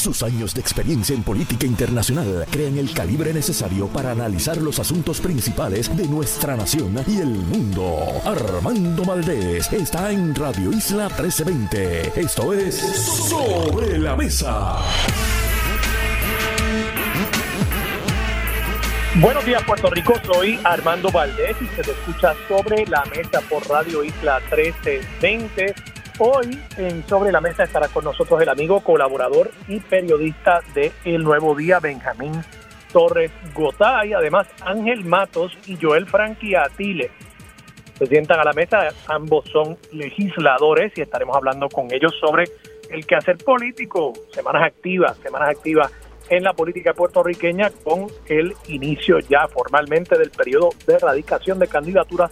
Sus años de experiencia en política internacional crean el calibre necesario para analizar los asuntos principales de nuestra nación y el mundo. Armando Valdés está en Radio Isla 1320. Esto es Sobre la Mesa. Buenos días Puerto Rico, soy Armando Valdés y se te escucha sobre la mesa por Radio Isla 1320. Hoy en Sobre la Mesa estará con nosotros el amigo, colaborador y periodista de El Nuevo Día, Benjamín Torres Gotay, además Ángel Matos y Joel Franqui Atile. Se sientan a la mesa, ambos son legisladores y estaremos hablando con ellos sobre el quehacer político, semanas activas, semanas activas en la política puertorriqueña con el inicio ya formalmente del periodo de erradicación de candidaturas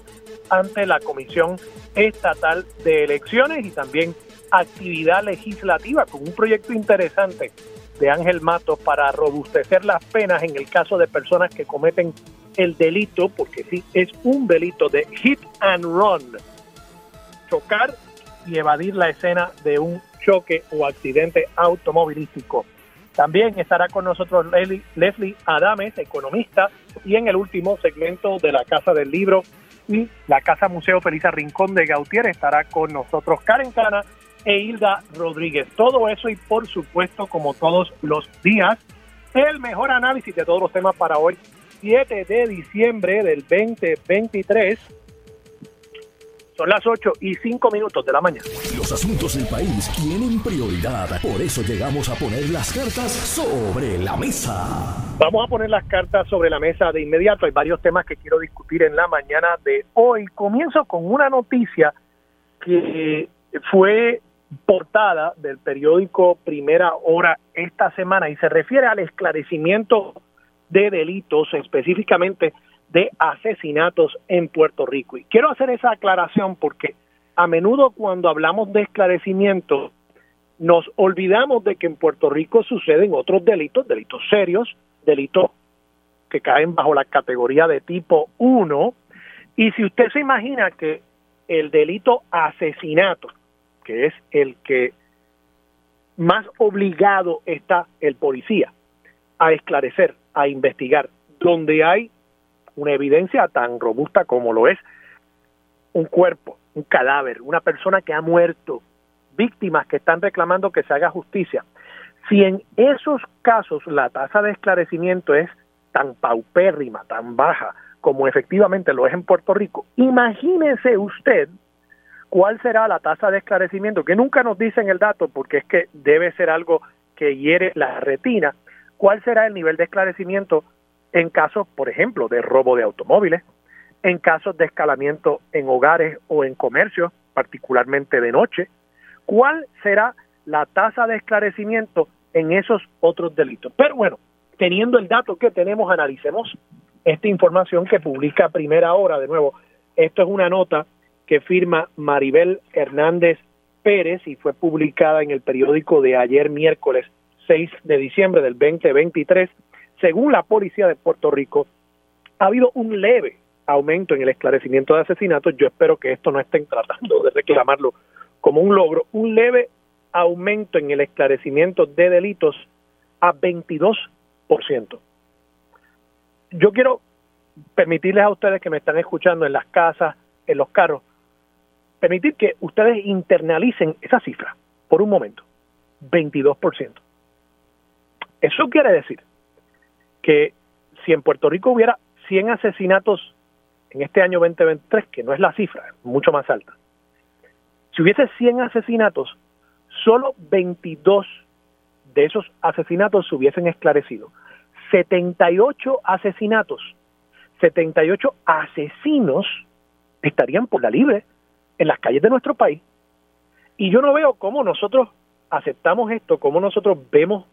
ante la Comisión Estatal de Elecciones y también actividad legislativa con un proyecto interesante de Ángel Matos para robustecer las penas en el caso de personas que cometen el delito, porque sí, es un delito de hit and run, chocar y evadir la escena de un choque o accidente automovilístico. También estará con nosotros Leslie Adames, economista, y en el último segmento de la Casa del Libro y la Casa Museo Felisa Rincón de Gautier estará con nosotros Karen Cana e Hilda Rodríguez. Todo eso y por supuesto, como todos los días, el mejor análisis de todos los temas para hoy, 7 de diciembre del 2023 son las 8 y 5 minutos de la mañana. Los asuntos del país tienen prioridad. Por eso llegamos a poner las cartas sobre la mesa. Vamos a poner las cartas sobre la mesa de inmediato. Hay varios temas que quiero discutir en la mañana de hoy. Comienzo con una noticia que fue portada del periódico Primera Hora esta semana y se refiere al esclarecimiento de delitos, específicamente de asesinatos en Puerto Rico. Y quiero hacer esa aclaración porque a menudo cuando hablamos de esclarecimiento nos olvidamos de que en Puerto Rico suceden otros delitos, delitos serios, delitos que caen bajo la categoría de tipo 1. Y si usted se imagina que el delito asesinato, que es el que más obligado está el policía a esclarecer, a investigar, donde hay una evidencia tan robusta como lo es un cuerpo, un cadáver, una persona que ha muerto, víctimas que están reclamando que se haga justicia. Si en esos casos la tasa de esclarecimiento es tan paupérrima, tan baja, como efectivamente lo es en Puerto Rico, imagínese usted cuál será la tasa de esclarecimiento, que nunca nos dicen el dato porque es que debe ser algo que hiere la retina, cuál será el nivel de esclarecimiento en casos, por ejemplo, de robo de automóviles, en casos de escalamiento en hogares o en comercios, particularmente de noche, ¿cuál será la tasa de esclarecimiento en esos otros delitos? Pero bueno, teniendo el dato que tenemos, analicemos esta información que publica Primera Hora. De nuevo, esto es una nota que firma Maribel Hernández Pérez y fue publicada en el periódico de ayer miércoles 6 de diciembre del 2023 según la policía de Puerto Rico, ha habido un leve aumento en el esclarecimiento de asesinatos. Yo espero que esto no estén tratando de reclamarlo como un logro. Un leve aumento en el esclarecimiento de delitos a 22%. Yo quiero permitirles a ustedes que me están escuchando en las casas, en los carros, permitir que ustedes internalicen esa cifra por un momento. 22%. Eso quiere decir que si en Puerto Rico hubiera 100 asesinatos en este año 2023, que no es la cifra, es mucho más alta, si hubiese 100 asesinatos, solo 22 de esos asesinatos se hubiesen esclarecido. 78 asesinatos, 78 asesinos estarían por la libre en las calles de nuestro país. Y yo no veo cómo nosotros aceptamos esto, cómo nosotros vemos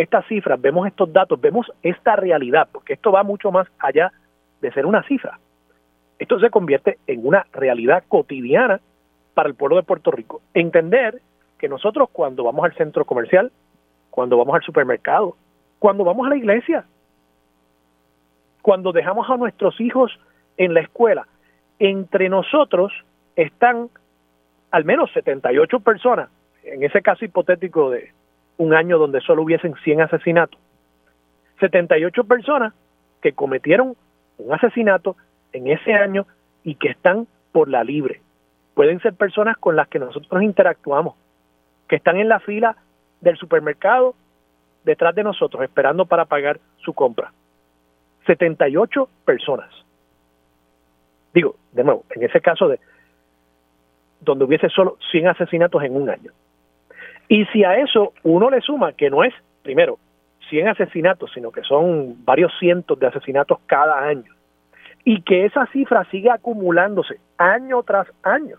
estas cifras, vemos estos datos, vemos esta realidad, porque esto va mucho más allá de ser una cifra. Esto se convierte en una realidad cotidiana para el pueblo de Puerto Rico. Entender que nosotros cuando vamos al centro comercial, cuando vamos al supermercado, cuando vamos a la iglesia, cuando dejamos a nuestros hijos en la escuela, entre nosotros están al menos 78 personas, en ese caso hipotético de, un año donde solo hubiesen 100 asesinatos. 78 personas que cometieron un asesinato en ese año y que están por la libre. Pueden ser personas con las que nosotros interactuamos, que están en la fila del supermercado detrás de nosotros esperando para pagar su compra. 78 personas. Digo, de nuevo, en ese caso de donde hubiese solo 100 asesinatos en un año. Y si a eso uno le suma que no es, primero, 100 asesinatos, sino que son varios cientos de asesinatos cada año, y que esa cifra sigue acumulándose año tras año,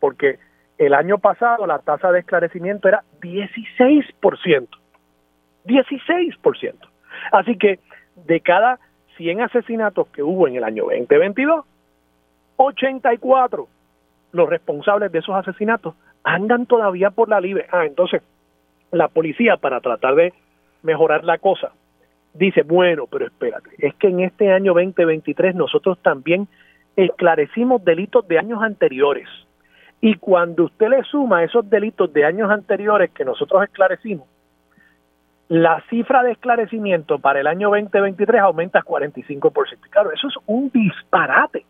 porque el año pasado la tasa de esclarecimiento era 16%, 16%. Así que de cada 100 asesinatos que hubo en el año 2022, 84 los responsables de esos asesinatos andan todavía por la libre. Ah, entonces la policía para tratar de mejorar la cosa dice, bueno, pero espérate, es que en este año 2023 nosotros también esclarecimos delitos de años anteriores. Y cuando usted le suma esos delitos de años anteriores que nosotros esclarecimos, la cifra de esclarecimiento para el año 2023 aumenta 45%. Claro, eso es un disparate.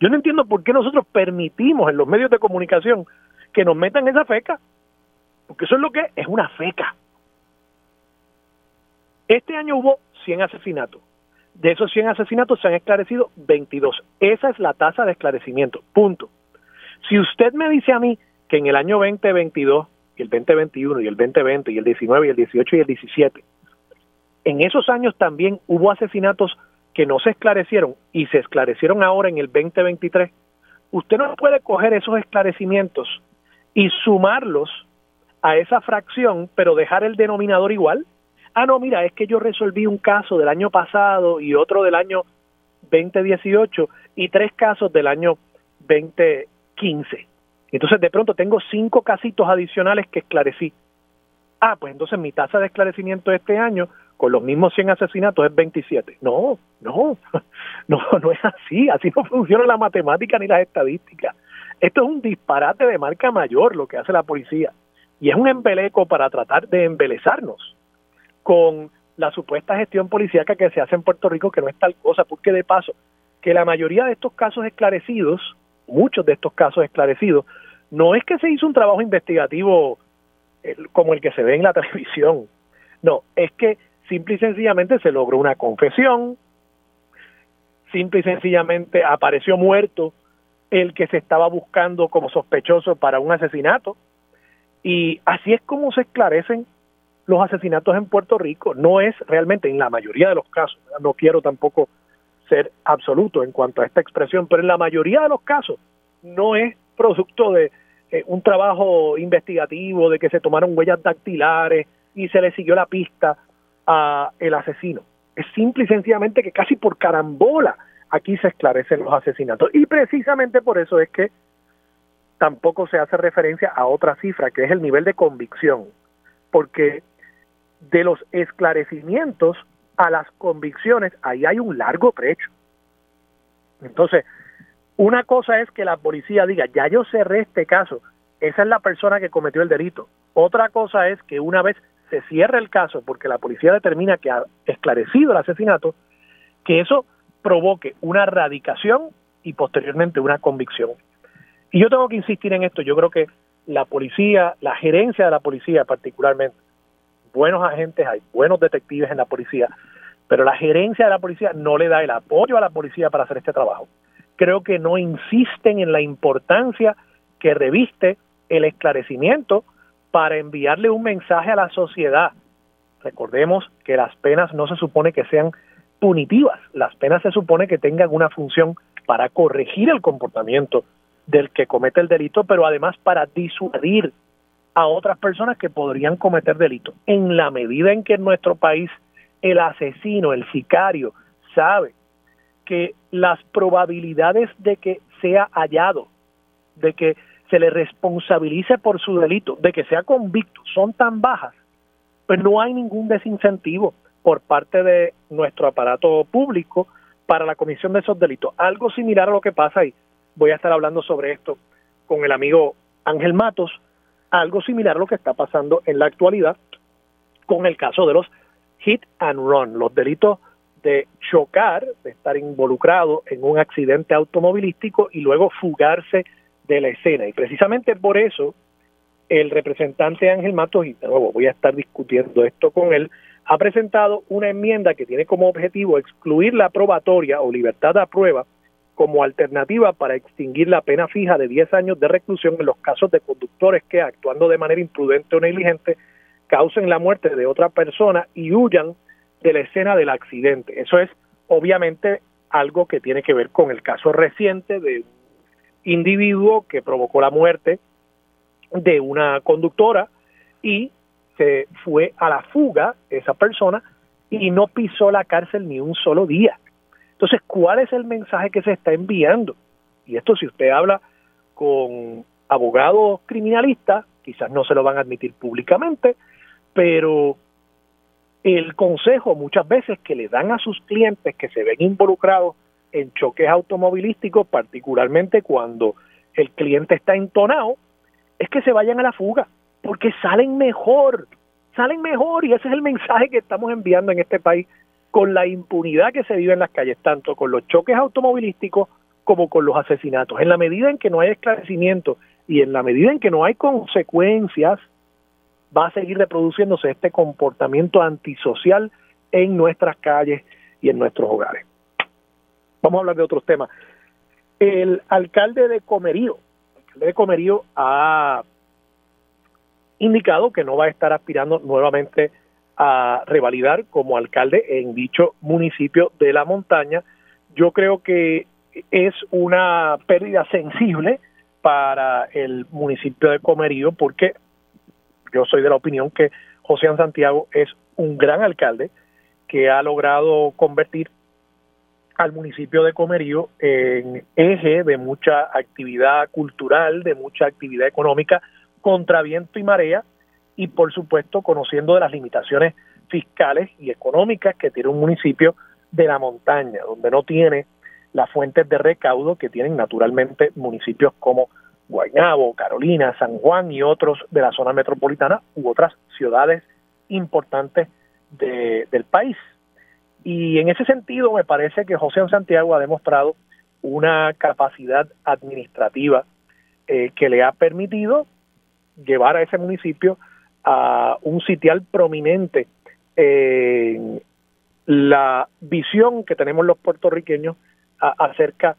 Yo no entiendo por qué nosotros permitimos en los medios de comunicación que nos metan esa feca, porque eso es lo que es, una feca. Este año hubo 100 asesinatos. De esos 100 asesinatos se han esclarecido 22. Esa es la tasa de esclarecimiento. Punto. Si usted me dice a mí que en el año 2022 y el 2021 y el 2020 y el 19 y el 18 y el 17, en esos años también hubo asesinatos que no se esclarecieron y se esclarecieron ahora en el 2023, usted no puede coger esos esclarecimientos y sumarlos a esa fracción, pero dejar el denominador igual. Ah, no, mira, es que yo resolví un caso del año pasado y otro del año 2018 y tres casos del año 2015. Entonces, de pronto tengo cinco casitos adicionales que esclarecí. Ah, pues entonces mi tasa de esclarecimiento este año con los mismos 100 asesinatos es 27. No, no, no, no es así. Así no funciona la matemática ni las estadísticas. Esto es un disparate de marca mayor lo que hace la policía. Y es un embeleco para tratar de embelezarnos con la supuesta gestión policíaca que se hace en Puerto Rico, que no es tal cosa, porque de paso, que la mayoría de estos casos esclarecidos, muchos de estos casos esclarecidos, no es que se hizo un trabajo investigativo como el que se ve en la televisión, no, es que simple y sencillamente se logró una confesión, simple y sencillamente apareció muerto el que se estaba buscando como sospechoso para un asesinato. Y así es como se esclarecen los asesinatos en Puerto Rico. No es realmente en la mayoría de los casos, no quiero tampoco ser absoluto en cuanto a esta expresión, pero en la mayoría de los casos no es producto de eh, un trabajo investigativo, de que se tomaron huellas dactilares y se le siguió la pista a el asesino. Es simple y sencillamente que casi por carambola aquí se esclarecen los asesinatos. Y precisamente por eso es que tampoco se hace referencia a otra cifra, que es el nivel de convicción. Porque de los esclarecimientos a las convicciones, ahí hay un largo trecho. Entonces, una cosa es que la policía diga, ya yo cerré este caso, esa es la persona que cometió el delito. Otra cosa es que una vez se cierre el caso porque la policía determina que ha esclarecido el asesinato, que eso provoque una radicación y posteriormente una convicción. Y yo tengo que insistir en esto, yo creo que la policía, la gerencia de la policía particularmente, buenos agentes, hay buenos detectives en la policía, pero la gerencia de la policía no le da el apoyo a la policía para hacer este trabajo. Creo que no insisten en la importancia que reviste el esclarecimiento para enviarle un mensaje a la sociedad. Recordemos que las penas no se supone que sean punitivas, las penas se supone que tengan una función para corregir el comportamiento del que comete el delito, pero además para disuadir a otras personas que podrían cometer delito. En la medida en que en nuestro país el asesino, el sicario, sabe que las probabilidades de que sea hallado, de que se le responsabilice por su delito, de que sea convicto, son tan bajas, pues no hay ningún desincentivo por parte de nuestro aparato público para la comisión de esos delitos. Algo similar a lo que pasa y voy a estar hablando sobre esto con el amigo Ángel Matos algo similar a lo que está pasando en la actualidad con el caso de los hit and run, los delitos de chocar, de estar involucrado en un accidente automovilístico y luego fugarse de la escena. Y precisamente por eso el representante Ángel Matos, y de nuevo voy a estar discutiendo esto con él, ha presentado una enmienda que tiene como objetivo excluir la probatoria o libertad de prueba como alternativa para extinguir la pena fija de 10 años de reclusión en los casos de conductores que, actuando de manera imprudente o negligente, causen la muerte de otra persona y huyan de la escena del accidente. Eso es obviamente algo que tiene que ver con el caso reciente de un individuo que provocó la muerte de una conductora y se fue a la fuga esa persona y no pisó la cárcel ni un solo día. Entonces, ¿cuál es el mensaje que se está enviando? Y esto si usted habla con abogados criminalistas, quizás no se lo van a admitir públicamente, pero el consejo muchas veces que le dan a sus clientes que se ven involucrados en choques automovilísticos, particularmente cuando el cliente está entonado, es que se vayan a la fuga, porque salen mejor, salen mejor y ese es el mensaje que estamos enviando en este país con la impunidad que se vive en las calles, tanto con los choques automovilísticos como con los asesinatos. En la medida en que no hay esclarecimiento y en la medida en que no hay consecuencias, va a seguir reproduciéndose este comportamiento antisocial en nuestras calles y en nuestros hogares. Vamos a hablar de otros temas. El alcalde de Comerío, el alcalde de Comerío ha indicado que no va a estar aspirando nuevamente a revalidar como alcalde en dicho municipio de la montaña. Yo creo que es una pérdida sensible para el municipio de Comerío porque yo soy de la opinión que José Santiago es un gran alcalde que ha logrado convertir al municipio de Comerío en eje de mucha actividad cultural, de mucha actividad económica contra viento y marea y por supuesto conociendo de las limitaciones fiscales y económicas que tiene un municipio de la montaña, donde no tiene las fuentes de recaudo que tienen naturalmente municipios como Guaynabo, Carolina, San Juan y otros de la zona metropolitana u otras ciudades importantes del país. Y en ese sentido me parece que José Santiago ha demostrado una capacidad administrativa eh, que le ha permitido llevar a ese municipio a un sitial prominente en la visión que tenemos los puertorriqueños acerca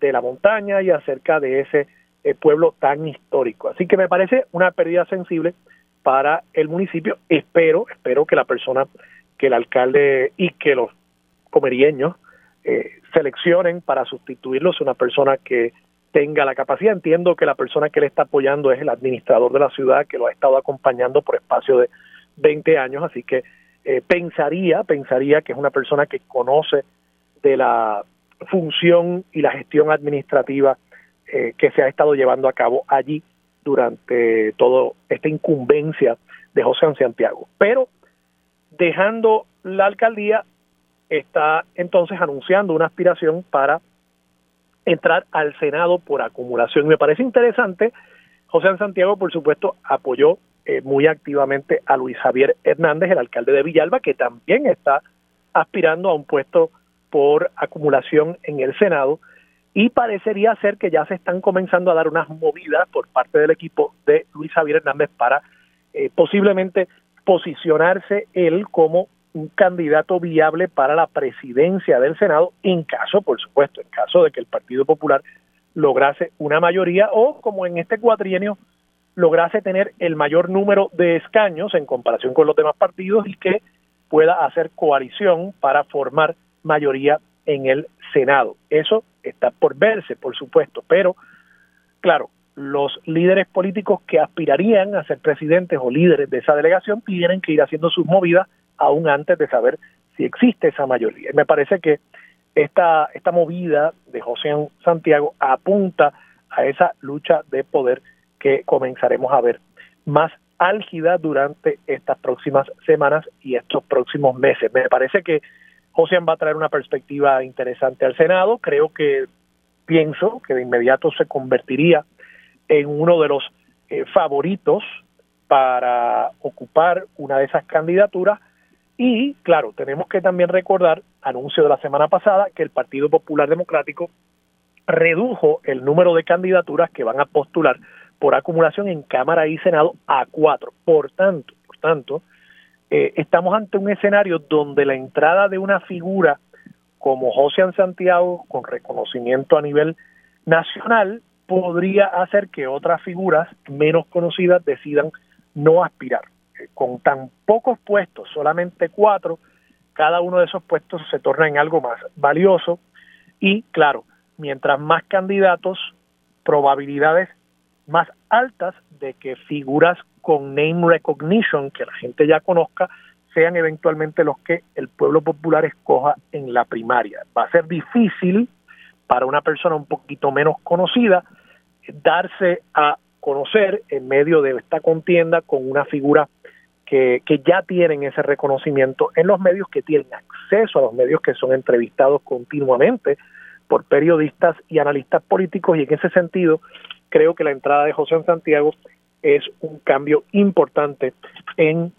de la montaña y acerca de ese eh, pueblo tan histórico. Así que me parece una pérdida sensible para el municipio. Espero, espero que la persona, que el alcalde y que los comerieños eh, seleccionen para sustituirlo una persona que tenga la capacidad. Entiendo que la persona que le está apoyando es el administrador de la ciudad, que lo ha estado acompañando por espacio de 20 años, así que eh, pensaría, pensaría que es una persona que conoce de la función y la gestión administrativa eh, que se ha estado llevando a cabo allí durante toda esta incumbencia de José Santiago. Pero dejando la alcaldía, está entonces anunciando una aspiración para entrar al Senado por acumulación. Me parece interesante, José Santiago, por supuesto, apoyó eh, muy activamente a Luis Javier Hernández, el alcalde de Villalba, que también está aspirando a un puesto por acumulación en el Senado. Y parecería ser que ya se están comenzando a dar unas movidas por parte del equipo de Luis Javier Hernández para eh, posiblemente posicionarse él como un candidato viable para la presidencia del Senado, en caso, por supuesto, en caso de que el Partido Popular lograse una mayoría o, como en este cuatrienio, lograse tener el mayor número de escaños en comparación con los demás partidos y que pueda hacer coalición para formar mayoría en el Senado. Eso está por verse, por supuesto, pero claro, los líderes políticos que aspirarían a ser presidentes o líderes de esa delegación tienen que ir haciendo sus movidas aún antes de saber si existe esa mayoría. Me parece que esta, esta movida de José Santiago apunta a esa lucha de poder que comenzaremos a ver más álgida durante estas próximas semanas y estos próximos meses. Me parece que José va a traer una perspectiva interesante al Senado. Creo que pienso que de inmediato se convertiría en uno de los eh, favoritos para ocupar una de esas candidaturas y claro, tenemos que también recordar, anuncio de la semana pasada, que el Partido Popular Democrático redujo el número de candidaturas que van a postular por acumulación en Cámara y Senado a cuatro. Por tanto, por tanto, eh, estamos ante un escenario donde la entrada de una figura como José Santiago, con reconocimiento a nivel nacional, podría hacer que otras figuras menos conocidas decidan no aspirar. Con tan pocos puestos, solamente cuatro, cada uno de esos puestos se torna en algo más valioso y, claro, mientras más candidatos, probabilidades más altas de que figuras con name recognition, que la gente ya conozca, sean eventualmente los que el pueblo popular escoja en la primaria. Va a ser difícil para una persona un poquito menos conocida darse a conocer en medio de esta contienda con una figura que, ya tienen ese reconocimiento en los medios, que tienen acceso a los medios que son entrevistados continuamente por periodistas y analistas políticos y en ese sentido creo que la entrada de José Santiago es un cambio importante en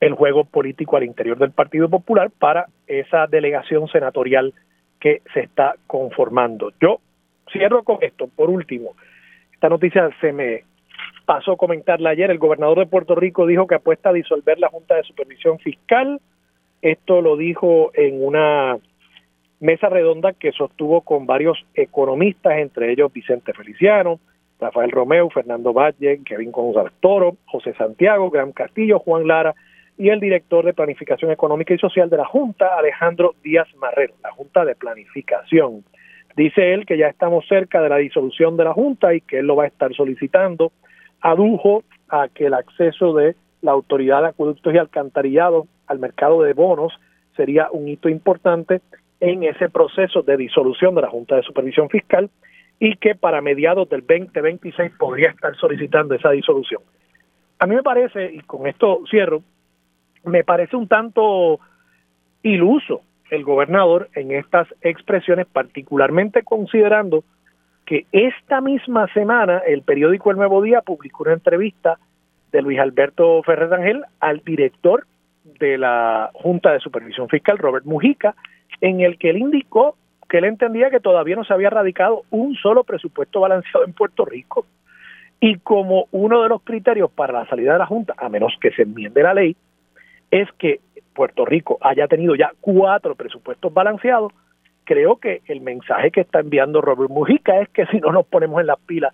el juego político al interior del Partido Popular para esa delegación senatorial que se está conformando. Yo cierro con esto, por último, esta noticia se me pasó comentarla ayer, el gobernador de Puerto Rico dijo que apuesta a disolver la Junta de Supervisión Fiscal, esto lo dijo en una mesa redonda que sostuvo con varios economistas, entre ellos Vicente Feliciano, Rafael Romeo, Fernando Valle, Kevin González Toro, José Santiago, Gran Castillo, Juan Lara y el director de Planificación Económica y Social de la Junta, Alejandro Díaz Marrero, la Junta de Planificación. Dice él que ya estamos cerca de la disolución de la Junta y que él lo va a estar solicitando. Adujo a que el acceso de la Autoridad de Acueductos y Alcantarillado al mercado de bonos sería un hito importante en ese proceso de disolución de la Junta de Supervisión Fiscal y que para mediados del 2026 podría estar solicitando esa disolución. A mí me parece, y con esto cierro, me parece un tanto iluso el gobernador en estas expresiones, particularmente considerando que esta misma semana el periódico El Nuevo Día publicó una entrevista de Luis Alberto Ferrer Ángel al director de la Junta de Supervisión Fiscal, Robert Mujica, en el que él indicó que él entendía que todavía no se había radicado un solo presupuesto balanceado en Puerto Rico. Y como uno de los criterios para la salida de la Junta, a menos que se enmiende la ley, es que Puerto Rico haya tenido ya cuatro presupuestos balanceados, creo que el mensaje que está enviando Robert Mujica es que si no nos ponemos en las pilas,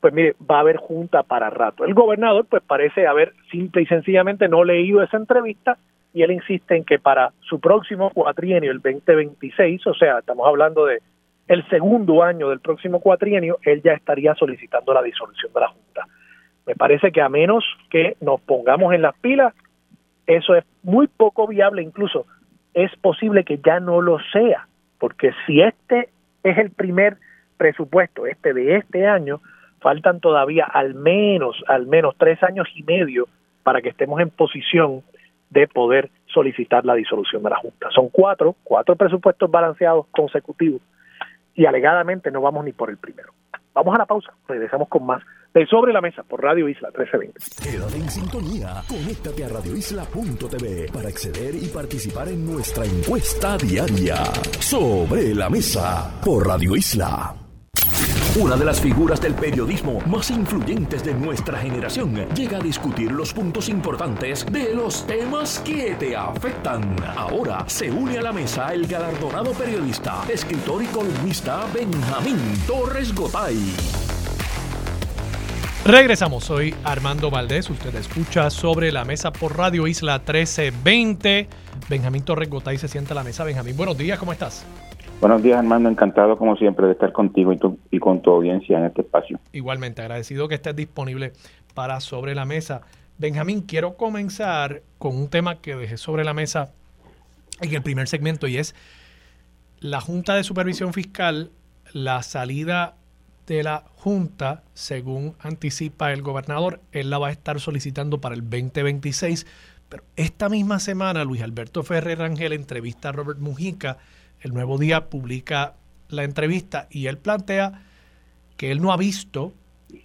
pues mire, va a haber junta para rato. El gobernador pues parece haber simple y sencillamente no leído esa entrevista y él insiste en que para su próximo cuatrienio, el 2026, o sea, estamos hablando de el segundo año del próximo cuatrienio, él ya estaría solicitando la disolución de la Junta. Me parece que a menos que nos pongamos en las pilas, eso es muy poco viable, incluso es posible que ya no lo sea, porque si este es el primer presupuesto, este de este año, faltan todavía al menos, al menos tres años y medio para que estemos en posición de poder solicitar la disolución de la Junta. Son cuatro, cuatro presupuestos balanceados consecutivos y alegadamente no vamos ni por el primero. Vamos a la pausa, regresamos con más Sobre la Mesa por Radio Isla 1320. Quédate en sintonía, conéctate a radioisla.tv para acceder y participar en nuestra encuesta diaria. Sobre la Mesa por Radio Isla. Una de las figuras del periodismo más influyentes de nuestra generación llega a discutir los puntos importantes de los temas que te afectan. Ahora se une a la mesa el galardonado periodista, escritor y columnista Benjamín Torres Gotay. Regresamos, soy Armando Valdés, usted escucha sobre la mesa por Radio Isla 1320. Benjamín Torres Gotay se sienta a la mesa. Benjamín, buenos días, ¿cómo estás? Buenos días, Armando. Encantado, como siempre, de estar contigo y, y con tu audiencia en este espacio. Igualmente, agradecido que estés disponible para Sobre la Mesa. Benjamín, quiero comenzar con un tema que dejé sobre la mesa en el primer segmento y es la Junta de Supervisión Fiscal, la salida de la Junta, según anticipa el gobernador, él la va a estar solicitando para el 2026. Pero esta misma semana, Luis Alberto Ferrer Rangel entrevista a Robert Mujica el Nuevo Día publica la entrevista y él plantea que él no ha visto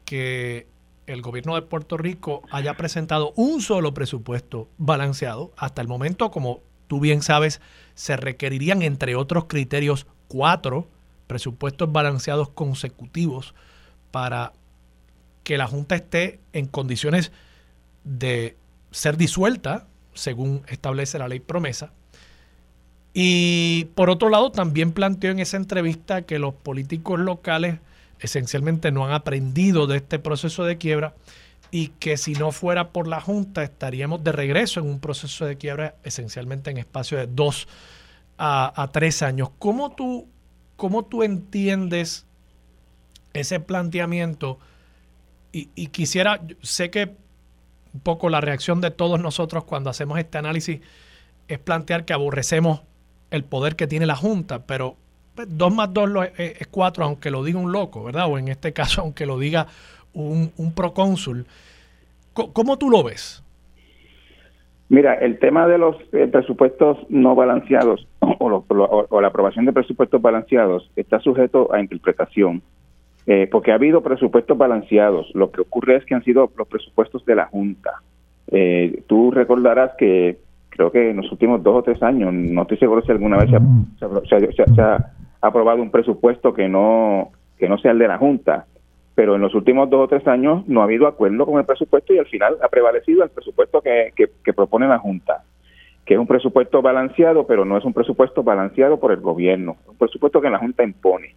que el gobierno de Puerto Rico haya presentado un solo presupuesto balanceado. Hasta el momento, como tú bien sabes, se requerirían, entre otros criterios, cuatro presupuestos balanceados consecutivos para que la Junta esté en condiciones de ser disuelta, según establece la ley promesa. Y por otro lado, también planteó en esa entrevista que los políticos locales esencialmente no han aprendido de este proceso de quiebra y que si no fuera por la Junta estaríamos de regreso en un proceso de quiebra esencialmente en espacio de dos a, tres años. ¿Cómo tú, ¿Cómo tú entiendes ese planteamiento? Y, quisiera, sé que un poco la reacción de todos nosotros cuando hacemos este análisis es plantear que aborrecemos el poder que tiene la Junta, pero pues, dos más dos es, cuatro, aunque lo diga un loco, ¿verdad? O en este caso, aunque lo diga un, un procónsul. ¿Cómo tú lo ves? Mira, el tema de los eh, presupuestos no balanceados o, la aprobación de presupuestos balanceados está sujeto a interpretación, eh, porque ha habido presupuestos balanceados. Lo que ocurre es que han sido los presupuestos de la Junta. Eh, tú recordarás que creo que en los últimos dos o tres años, no estoy seguro si alguna vez se ha, aprobado un presupuesto que no que no sea el de la Junta, pero en los últimos dos o tres años no ha habido acuerdo con el presupuesto y al final ha prevalecido el presupuesto que, que, propone la Junta, que es un presupuesto balanceado, pero no es un presupuesto balanceado por el gobierno, un presupuesto que la Junta impone.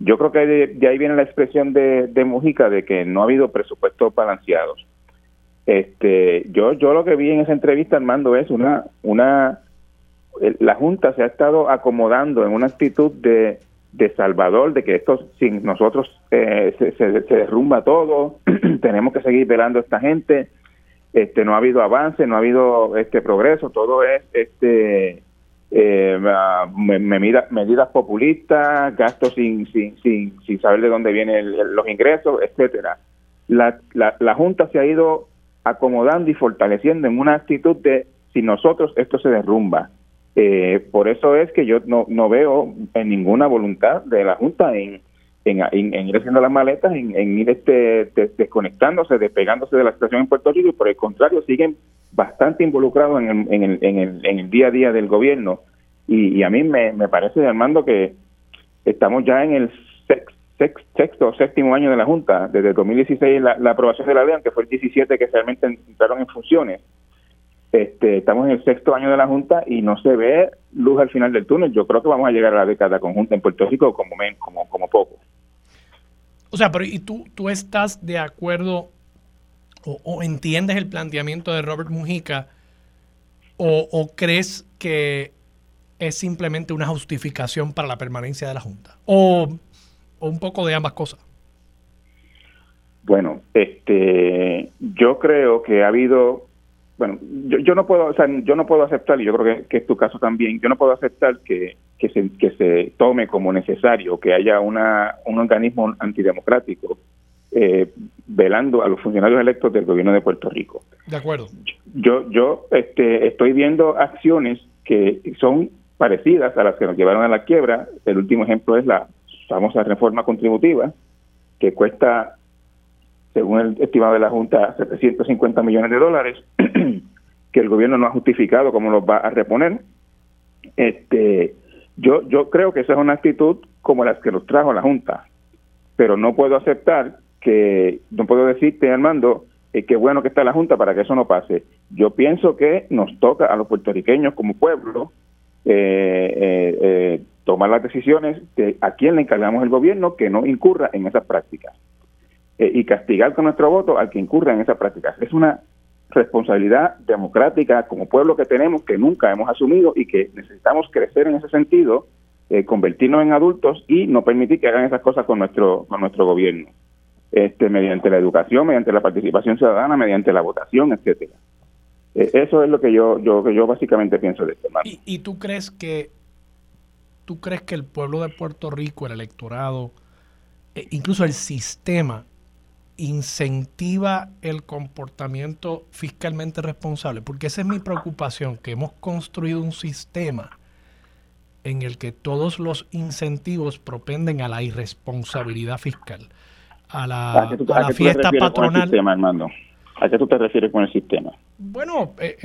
Yo creo que de, ahí viene la expresión de, de Mujica de que no ha habido presupuestos balanceados. Este, yo, yo lo que vi en esa entrevista, Armando, es una, una, la Junta se ha estado acomodando en una actitud de, de Salvador, de que esto sin nosotros eh, se, se, derrumba todo, tenemos que seguir velando a esta gente, este, no ha habido avance, no ha habido este progreso, todo es este eh, medidas populistas, gastos sin, sin, sin, sin saber de dónde vienen los ingresos, etcétera. La, la, la Junta se ha ido acomodando y fortaleciendo en una actitud de si nosotros esto se derrumba. Eh, por eso es que yo no, no veo en ninguna voluntad de la Junta en, en, ir haciendo las maletas, en, ir este, desconectándose, despegándose de la situación en Puerto Rico y por el contrario siguen bastante involucrados en el, en el, en el, en el día a día del gobierno. Y, a mí me, me parece, Armando, que estamos ya en el sexto sexto o séptimo año de la Junta, desde 2016 la, la aprobación de la ley, aunque fue el 17 que realmente entraron en funciones. Este, estamos en el sexto año de la Junta y no se ve luz al final del túnel. Yo creo que vamos a llegar a la década conjunta en Puerto Rico como, como, como poco. O sea, pero ¿y tú, tú estás de acuerdo o, entiendes el planteamiento de Robert Mujica o, o crees que es simplemente una justificación para la permanencia de la Junta? ¿O o un poco de ambas cosas? Bueno, este, yo creo que ha habido, bueno, yo, no puedo, o sea, yo no puedo aceptar y yo creo que, es tu caso también. Yo no puedo aceptar que, que se que se tome como necesario que haya una un organismo antidemocrático eh, velando a los funcionarios electos del gobierno de Puerto Rico. De acuerdo. Yo yo este estoy viendo acciones que son parecidas a las que nos llevaron a la quiebra. El último ejemplo es la famosa reforma contributiva, que cuesta, según el estimado de la Junta, 750 millones de dólares, que el gobierno no ha justificado cómo los va a reponer. Este, yo, yo creo que esa es una actitud como las que nos trajo la Junta, pero no puedo aceptar que, no puedo decirte, Armando, eh, qué bueno que está la Junta para que eso no pase. Yo pienso que nos toca a los puertorriqueños como pueblo eh, eh, eh tomar las decisiones de a quién le encargamos el gobierno que no incurra en esas prácticas eh, y castigar con nuestro voto al que incurra en esas prácticas. Es una responsabilidad democrática como pueblo que tenemos que nunca hemos asumido y que necesitamos crecer en ese sentido, eh, convertirnos en adultos y no permitir que hagan esas cosas con nuestro con nuestro gobierno, este mediante la educación, mediante la participación ciudadana, mediante la votación, etcétera. Eh, eso es lo que yo yo que yo básicamente pienso de este tema. ¿Y, ¿Y tú crees que ¿tú crees que el pueblo de Puerto Rico, el electorado, e incluso el sistema, incentiva el comportamiento fiscalmente responsable? Porque esa es mi preocupación, que hemos construido un sistema en el que todos los incentivos propenden a la irresponsabilidad fiscal. a la, fiesta patronal. ¿A qué tú te refieres con el sistema? Bueno, eh,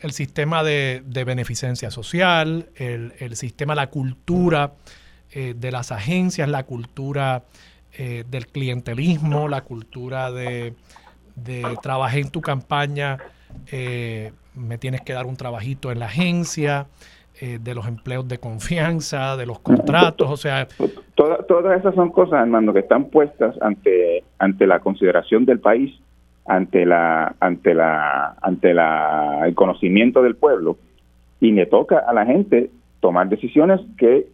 el, sistema de, beneficencia social, el, sistema, la cultura eh, de las agencias, la cultura eh, del clientelismo, la cultura de, de trabajé en tu campaña, me tienes que dar un trabajito en la agencia, de los empleos de confianza, de los contratos, o sea... todas esas son cosas, Armando, que están puestas ante, ante la consideración del país ante la ante la ante la el conocimiento del pueblo y le toca a la gente tomar decisiones que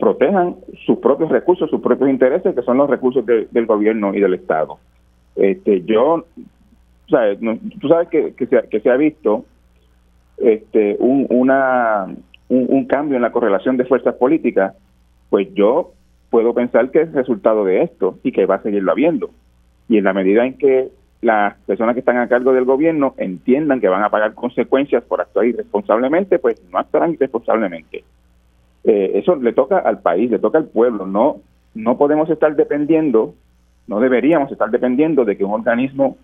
protejan sus propios recursos, sus propios intereses, que son los recursos del gobierno y del Estado. Este, yo, sabes, tú sabes que, que, se, que se ha visto este, un, una, un, un, cambio en la correlación de fuerzas políticas, pues yo puedo pensar que es resultado de esto y que va a seguirlo habiendo. Y en la medida en que las personas que están a cargo del gobierno entiendan que van a pagar consecuencias por actuar irresponsablemente, pues no actuarán irresponsablemente. Eh, eso le toca al país, le toca al pueblo. No, no podemos estar dependiendo, no deberíamos estar dependiendo de que un organismo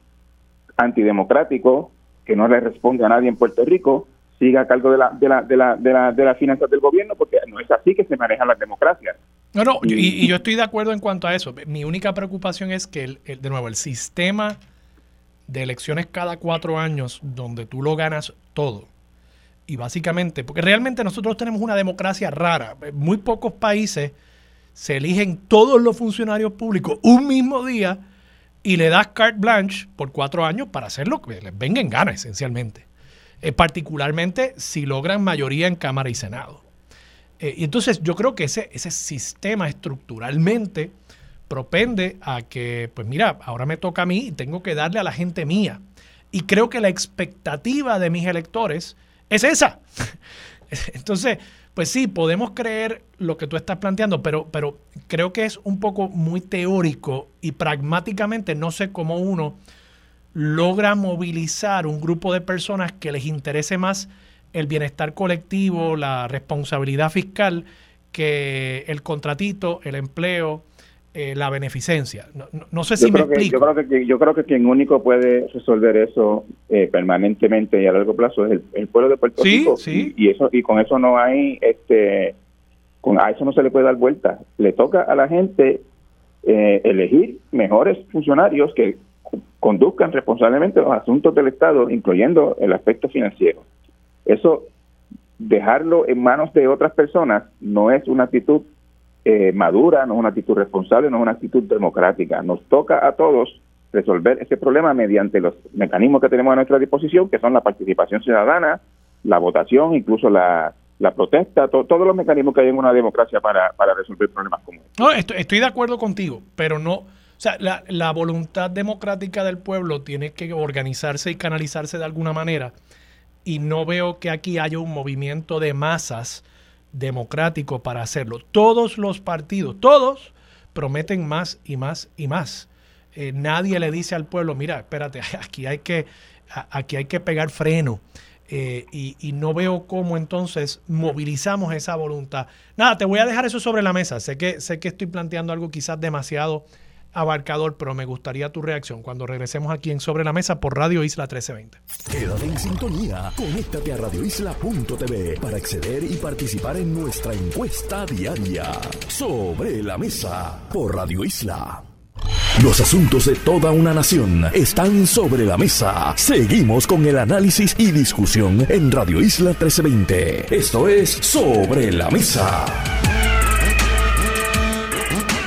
antidemocrático que no le responde a nadie en Puerto Rico siga a cargo de la, de la, de la, de la, de las finanzas del gobierno, porque no es así que se manejan las democracias. No, no, y, yo estoy de acuerdo en cuanto a eso. Mi única preocupación es que, el, de nuevo, el sistema de elecciones cada cuatro años donde tú lo ganas todo. Y básicamente, porque realmente nosotros tenemos una democracia rara. Muy pocos países se eligen todos los funcionarios públicos un mismo día y le das carte blanche por cuatro años para hacer lo que les venga en gana, esencialmente. Eh, particularmente si logran mayoría en Cámara y Senado. Eh, y entonces yo creo que ese, ese sistema estructuralmente propende a que, pues mira, ahora me toca a mí y tengo que darle a la gente mía. Y creo que la expectativa de mis electores es esa. Entonces, pues sí, podemos creer lo que tú estás planteando, pero, pero creo que es un poco muy teórico y pragmáticamente no sé cómo uno logra movilizar un grupo de personas que les interese más el bienestar colectivo, la responsabilidad fiscal, que el contratito, el empleo, eh, la beneficencia. No, sé si me explico. yo, creo que, yo creo que quien único puede resolver eso eh, permanentemente y a largo plazo es el, pueblo de Puerto Rico. Sí. Y, eso y con eso no hay, este, con, a eso no se le puede dar vuelta. Le toca a la gente eh, elegir mejores funcionarios que conduzcan responsablemente los asuntos del Estado, incluyendo el aspecto financiero. Eso, dejarlo en manos de otras personas, no es una actitud eh, madura, no es una actitud responsable, no es una actitud democrática. Nos toca a todos resolver ese problema mediante los mecanismos que tenemos a nuestra disposición, que son la participación ciudadana, la votación, incluso la, protesta, todos los mecanismos que hay en una democracia para, resolver problemas como este. No, estoy, de acuerdo contigo, pero no, o sea, la, la voluntad democrática del pueblo tiene que organizarse y canalizarse de alguna manera, y no veo que aquí haya un movimiento de masas democrático para hacerlo. Todos los partidos, todos prometen más y más y más. Eh, nadie le dice al pueblo, mira, espérate, aquí hay que, aquí hay que pegar freno. Eh, y, y, no veo cómo entonces movilizamos esa voluntad. Nada, te voy a dejar eso sobre la mesa. Sé que, sé que estoy planteando algo quizás demasiado abarcador, pero me gustaría tu reacción cuando regresemos aquí en Sobre la Mesa por Radio Isla 1320. Quédate en sintonía, conéctate a radioisla.tv para acceder y participar en nuestra encuesta diaria. Sobre la Mesa por Radio Isla. Los asuntos de toda una nación están sobre la mesa. Seguimos con el análisis y discusión en Radio Isla 1320. Esto es Sobre la Mesa.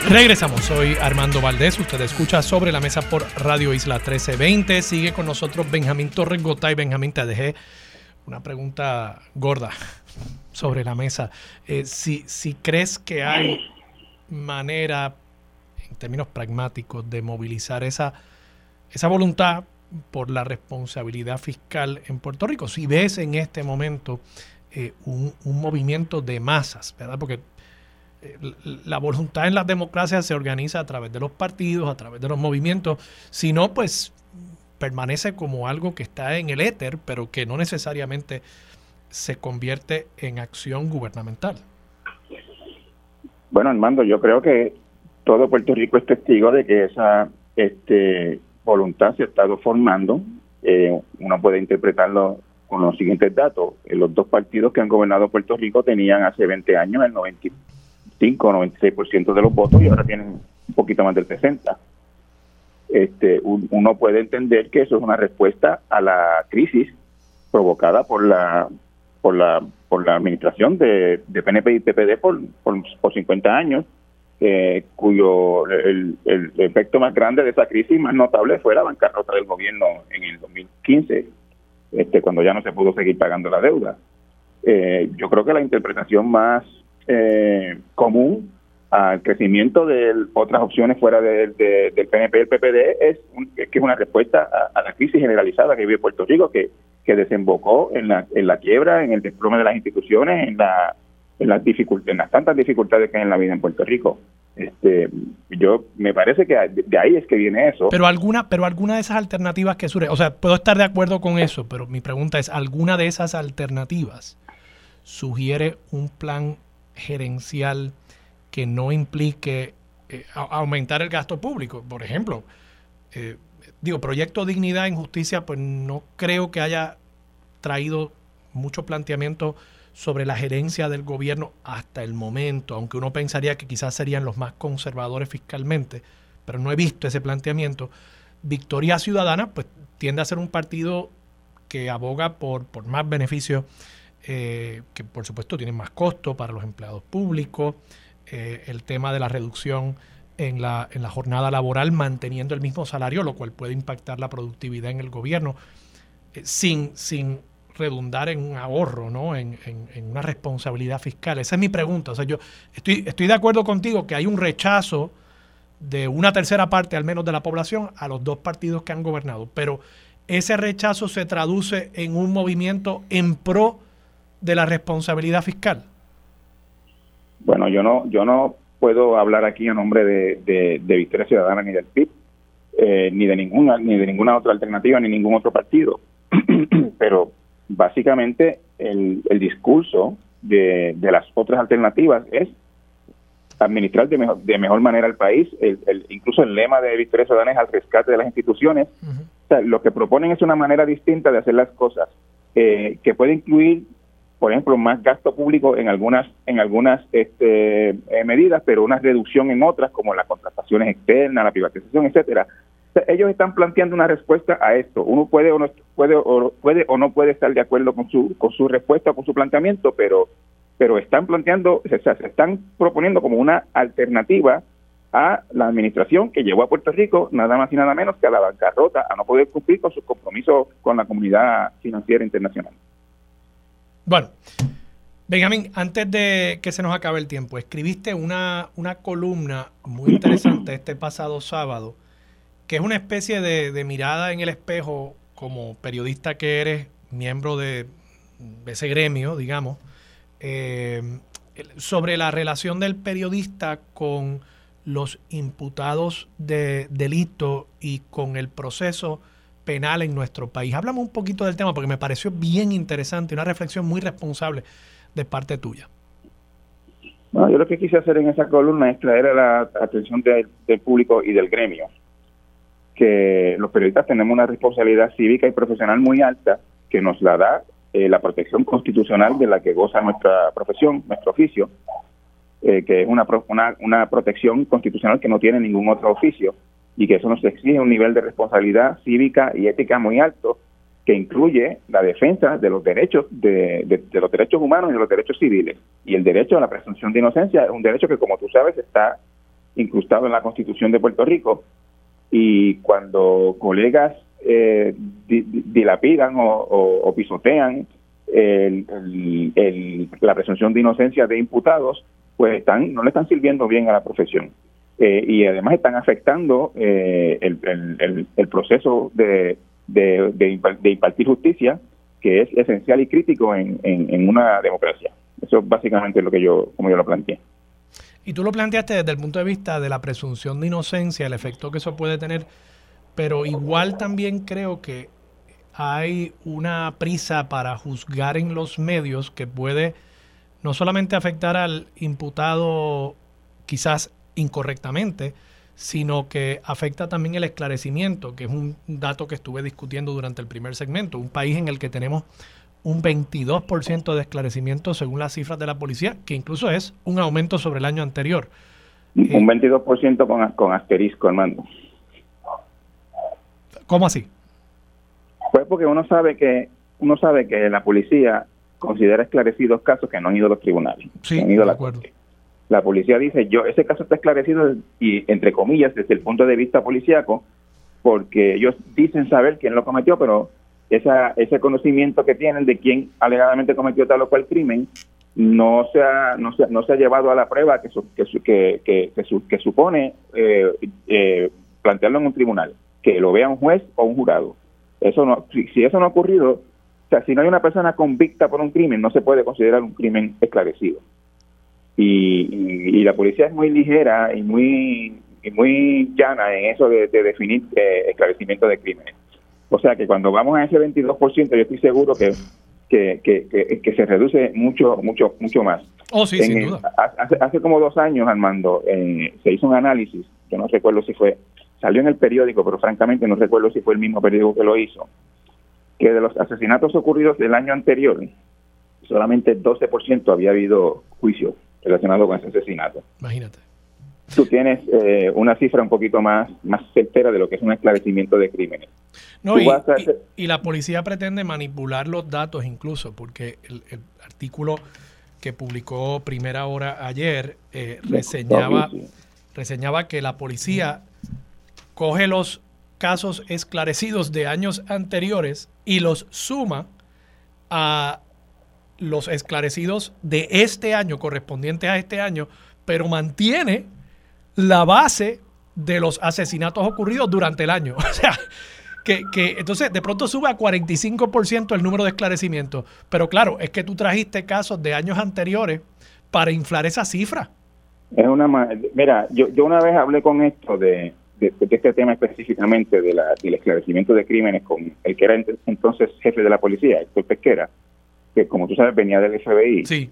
Regresamos, soy Armando Valdés, usted escucha sobre la mesa por Radio Isla 1320, sigue con nosotros Benjamín Torres Gotay. Benjamín, te dejé una pregunta gorda sobre la mesa. Eh, si, si crees que hay manera, en términos pragmáticos, de movilizar esa, esa voluntad por la responsabilidad fiscal en Puerto Rico, si ves en este momento eh, un, un, movimiento de masas, ¿verdad? Porque la voluntad en las democracias se organiza a través de los partidos, a través de los movimientos, si no, pues permanece como algo que está en el éter, pero que no necesariamente se convierte en acción gubernamental. Bueno, Armando, yo creo que todo Puerto Rico es testigo de que esa este, voluntad se ha estado formando. Eh, uno puede interpretarlo con los siguientes datos. Eh, los dos partidos que han gobernado Puerto Rico tenían hace 20 años el 95 o 96% de los votos y ahora tienen un poquito más del 60%. Este, uno puede entender que eso es una respuesta a la crisis provocada por la por la por la administración de, de PNP y PPD por, por, 50 años, eh, cuyo el, el, efecto más grande de esa crisis más notable fue la bancarrota del gobierno en el 2015, este, cuando ya no se pudo seguir pagando la deuda. Eh, yo creo que la interpretación más eh, común al crecimiento de otras opciones fuera del PNP y el PPD es, que es una respuesta a, a, la crisis generalizada que vive Puerto Rico, que que desembocó en la, en la quiebra, en el desplome de las instituciones, en, la, en, las dificultades, en las tantas dificultades que hay en la vida en Puerto Rico. Este, yo me parece que de ahí es que viene eso. Pero alguna, pero alguna de esas alternativas que surge, o sea, puedo estar de acuerdo con eso, pero mi pregunta es, ¿alguna de esas alternativas sugiere un plan gerencial que no implique eh, aumentar el gasto público? Por ejemplo, eh, digo, Proyecto Dignidad en Justicia, pues no creo que haya traído mucho planteamiento sobre la gerencia del gobierno hasta el momento, aunque uno pensaría que quizás serían los más conservadores fiscalmente, pero no he visto ese planteamiento. Victoria Ciudadana, pues tiende a ser un partido que aboga por, por más beneficios, eh, que por supuesto tienen más costo para los empleados públicos, eh, el tema de la reducción en la, en la jornada laboral manteniendo el mismo salario, lo cual puede impactar la productividad en el gobierno, eh, sin, sin redundar en un ahorro, ¿no? En, una responsabilidad fiscal. Esa es mi pregunta. O sea, yo estoy, estoy de acuerdo contigo que hay un rechazo de una tercera parte al menos de la población a los dos partidos que han gobernado, pero ese rechazo se traduce en un movimiento en pro de la responsabilidad fiscal. Bueno, yo no, yo no puedo hablar aquí en nombre de, de, Victoria Ciudadana ni del PIB, eh, ni de ninguna ni de ninguna otra alternativa ni ningún otro partido. Pero básicamente el, el discurso de, de, las otras alternativas es administrar de mejor, de mejor manera el país. El, incluso el lema de Victoria Ciudadana es al rescate de las instituciones. O sea, lo que proponen es una manera distinta de hacer las cosas, eh, que puede incluir por ejemplo, más gasto público en algunas en algunas este, eh, medidas, pero una reducción en otras, como las contrataciones externas, la privatización, etcétera. ellos están planteando una respuesta a esto. Uno puede o no puede o puede o no puede estar de acuerdo con su con su respuesta o con su planteamiento, pero pero están planteando, o sea, se están proponiendo como una alternativa a la administración que llevó a Puerto Rico nada más y nada menos que a la bancarrota, a no poder cumplir con sus compromisos con la comunidad financiera internacional. Bueno, Benjamín, antes de que se nos acabe el tiempo, escribiste una, una columna muy interesante este pasado sábado, que es una especie de, mirada en el espejo como periodista que eres, miembro de, ese gremio, digamos, eh, sobre la relación del periodista con los imputados de delito y con el proceso penal en nuestro país. Hablamos un poquito del tema porque me pareció bien interesante, una reflexión muy responsable de parte tuya. Bueno, yo lo que quise hacer en esa columna es traer a la atención del público y del gremio que los periodistas tenemos una responsabilidad cívica y profesional muy alta que nos la da eh, la protección constitucional de la que goza nuestra profesión, nuestro oficio, eh, que es una, una, una protección constitucional que no tiene ningún otro oficio y que eso nos exige un nivel de responsabilidad cívica y ética muy alto que incluye la defensa de los derechos de, los derechos humanos y de los derechos civiles. Y el derecho a la presunción de inocencia es un derecho que como tú sabes está incrustado en la Constitución de Puerto Rico. Y cuando colegas eh, dilapidan o, pisotean la presunción de inocencia de imputados pues están no le están sirviendo bien a la profesión eh, y además están afectando eh, el, proceso de, de, impartir justicia, que es esencial y crítico en, en, una democracia. Eso es básicamente lo que yo, como yo lo planteé. Y tú lo planteaste desde el punto de vista de la presunción de inocencia, el efecto que eso puede tener, pero igual también creo que hay una prisa para juzgar en los medios que puede no solamente afectar al imputado quizás incorrectamente, sino que afecta también el esclarecimiento, que es un dato que estuve discutiendo durante el primer segmento. Un país en el que tenemos un 22% de esclarecimiento según las cifras de la policía, que incluso es un aumento sobre el año anterior. Un 22% con, con asterisco, Armando. ¿Cómo así? Pues porque uno sabe que uno sabe que la policía considera esclarecidos casos que no han ido a los tribunales. Sí, han ido de a la acuerdo. corte. La policía dice, yo ese caso está esclarecido y entre comillas desde el punto de vista policíaco, porque ellos dicen saber quién lo cometió, pero esa, ese conocimiento que tienen de quién alegadamente cometió tal o cual crimen no se ha, no se, no se ha llevado a la prueba que, su- que, su- que, que, que su- que supone eh, eh, plantearlo en un tribunal, que lo vea un juez o un jurado. Eso no, si, si eso no ha ocurrido, o sea, si no hay una persona convicta por un crimen, no se puede considerar un crimen esclarecido. Y, y- y la policía es muy ligera y muy y muy llana en eso de, de definir eh, esclarecimiento de crímenes. O sea que cuando vamos a ese 22%, yo estoy seguro que, que, que, que- que se reduce mucho, mucho, mucho más. Oh, sí, En sin el- duda. Hace, hace como dos años, Armando, eh, se hizo un análisis, yo no recuerdo si fue, salió en el periódico, pero francamente no recuerdo si fue el mismo periódico que lo hizo, que de los asesinatos ocurridos del año anterior, solamente el 12% había habido juicio relacionado con ese asesinato. Imagínate. Tú tienes eh, una cifra un poquito más, más certera de lo que es un esclarecimiento de crímenes. No, y, a y- hacer- y la policía pretende manipular los datos incluso, porque el, el artículo que publicó Primera Hora ayer eh, reseñaba, reseñaba que la policía coge los casos esclarecidos de años anteriores y los suma a los esclarecidos de este año, correspondientes a este año, pero mantiene la base de los asesinatos ocurridos durante el año. O sea, que, que entonces de pronto sube a 45% el número de esclarecimientos. Pero claro, es que tú trajiste casos de años anteriores para inflar esa cifra. Es una mira, yo, yo una vez hablé con esto de, de, este tema específicamente de la, del esclarecimiento de crímenes con el que era ent- entonces jefe de la policía, Héctor Pesquera, que como tú sabes venía del FBI. Sí,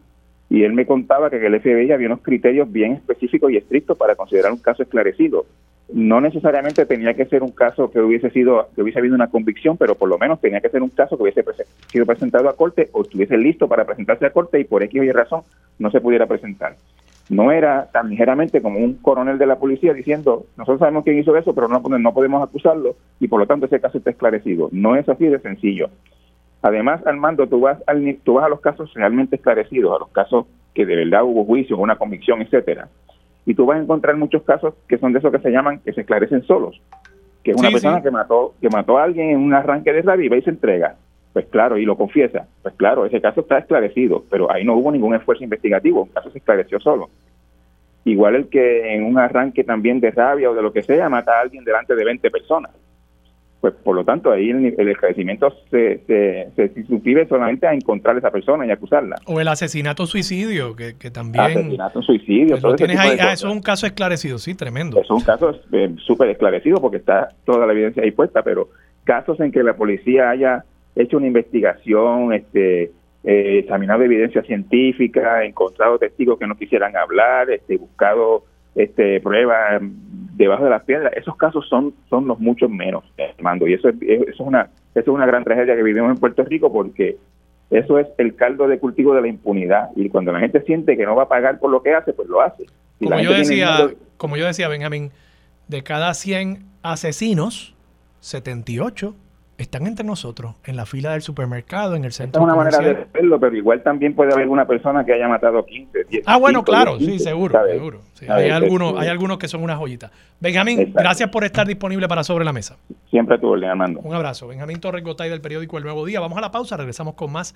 Y él me contaba que en el FBI había unos criterios bien específicos y estrictos para considerar un caso esclarecido. No necesariamente tenía que ser un caso que hubiese sido que hubiese habido una convicción, pero por lo menos tenía que ser un caso que hubiese sido presentado a corte o estuviese listo para presentarse a corte y por X o Y razón no se pudiera presentar. No era tan ligeramente como un coronel de la policía diciendo, nosotros sabemos quién hizo eso, pero no, no podemos acusarlo y por lo tanto ese caso está esclarecido. No es así de sencillo. Además, Armando, tú vas, al, tú vas a los casos realmente esclarecidos, a los casos que de verdad hubo juicio, una convicción, etcétera, y tú vas a encontrar muchos casos que son de esos que se llaman que se esclarecen solos, que es una Sí, persona sí. que mató que mató a alguien en un arranque de rabia y se entrega. Pues claro, y lo confiesa. Pues claro, ese caso está esclarecido, pero ahí no hubo ningún esfuerzo investigativo, el caso se esclareció solo. Igual el que en un arranque también de rabia o de lo que sea mata a alguien delante de 20 personas. Pues por lo tanto ahí el, el esclarecimiento se, se, se solamente a encontrar a esa persona y acusarla. o el asesinato-suicidio, que, que también... Asesinato, suicidio, pues, ah, eso es un caso esclarecido, sí, tremendo. Es un caso eh, súper esclarecido porque está toda la evidencia ahí puesta, pero casos en que la policía haya hecho una investigación, este, eh, examinado evidencia científica, encontrado testigos que no quisieran hablar, este, buscado este, pruebas debajo de las piedras, esos casos son son los muchos menos, Armando, y eso es, eso es una eso es una gran tragedia que vivimos en Puerto Rico porque eso es el caldo de cultivo de la impunidad. Y cuando la gente siente que no va a pagar por lo que hace, pues lo hace. Si Como yo decía, miedo- como yo decía, Benjamín, de cada 100 asesinos, 78 están entre nosotros, en la fila del supermercado, en el centro es una manera de verlo, pero igual también puede haber una persona que haya matado 15, 10. Ah, bueno, 5, claro, 10, sí, 15, seguro, ¿sabes? seguro. Hay, algunos, Este, hay algunos que son una joyita. Benjamín, Exacto. gracias por estar disponible para Sobre la Mesa. Siempre a tu orden, Armando. Un abrazo. Benjamín Torres Gotay del periódico El Nuevo Día. Vamos a la pausa, regresamos con más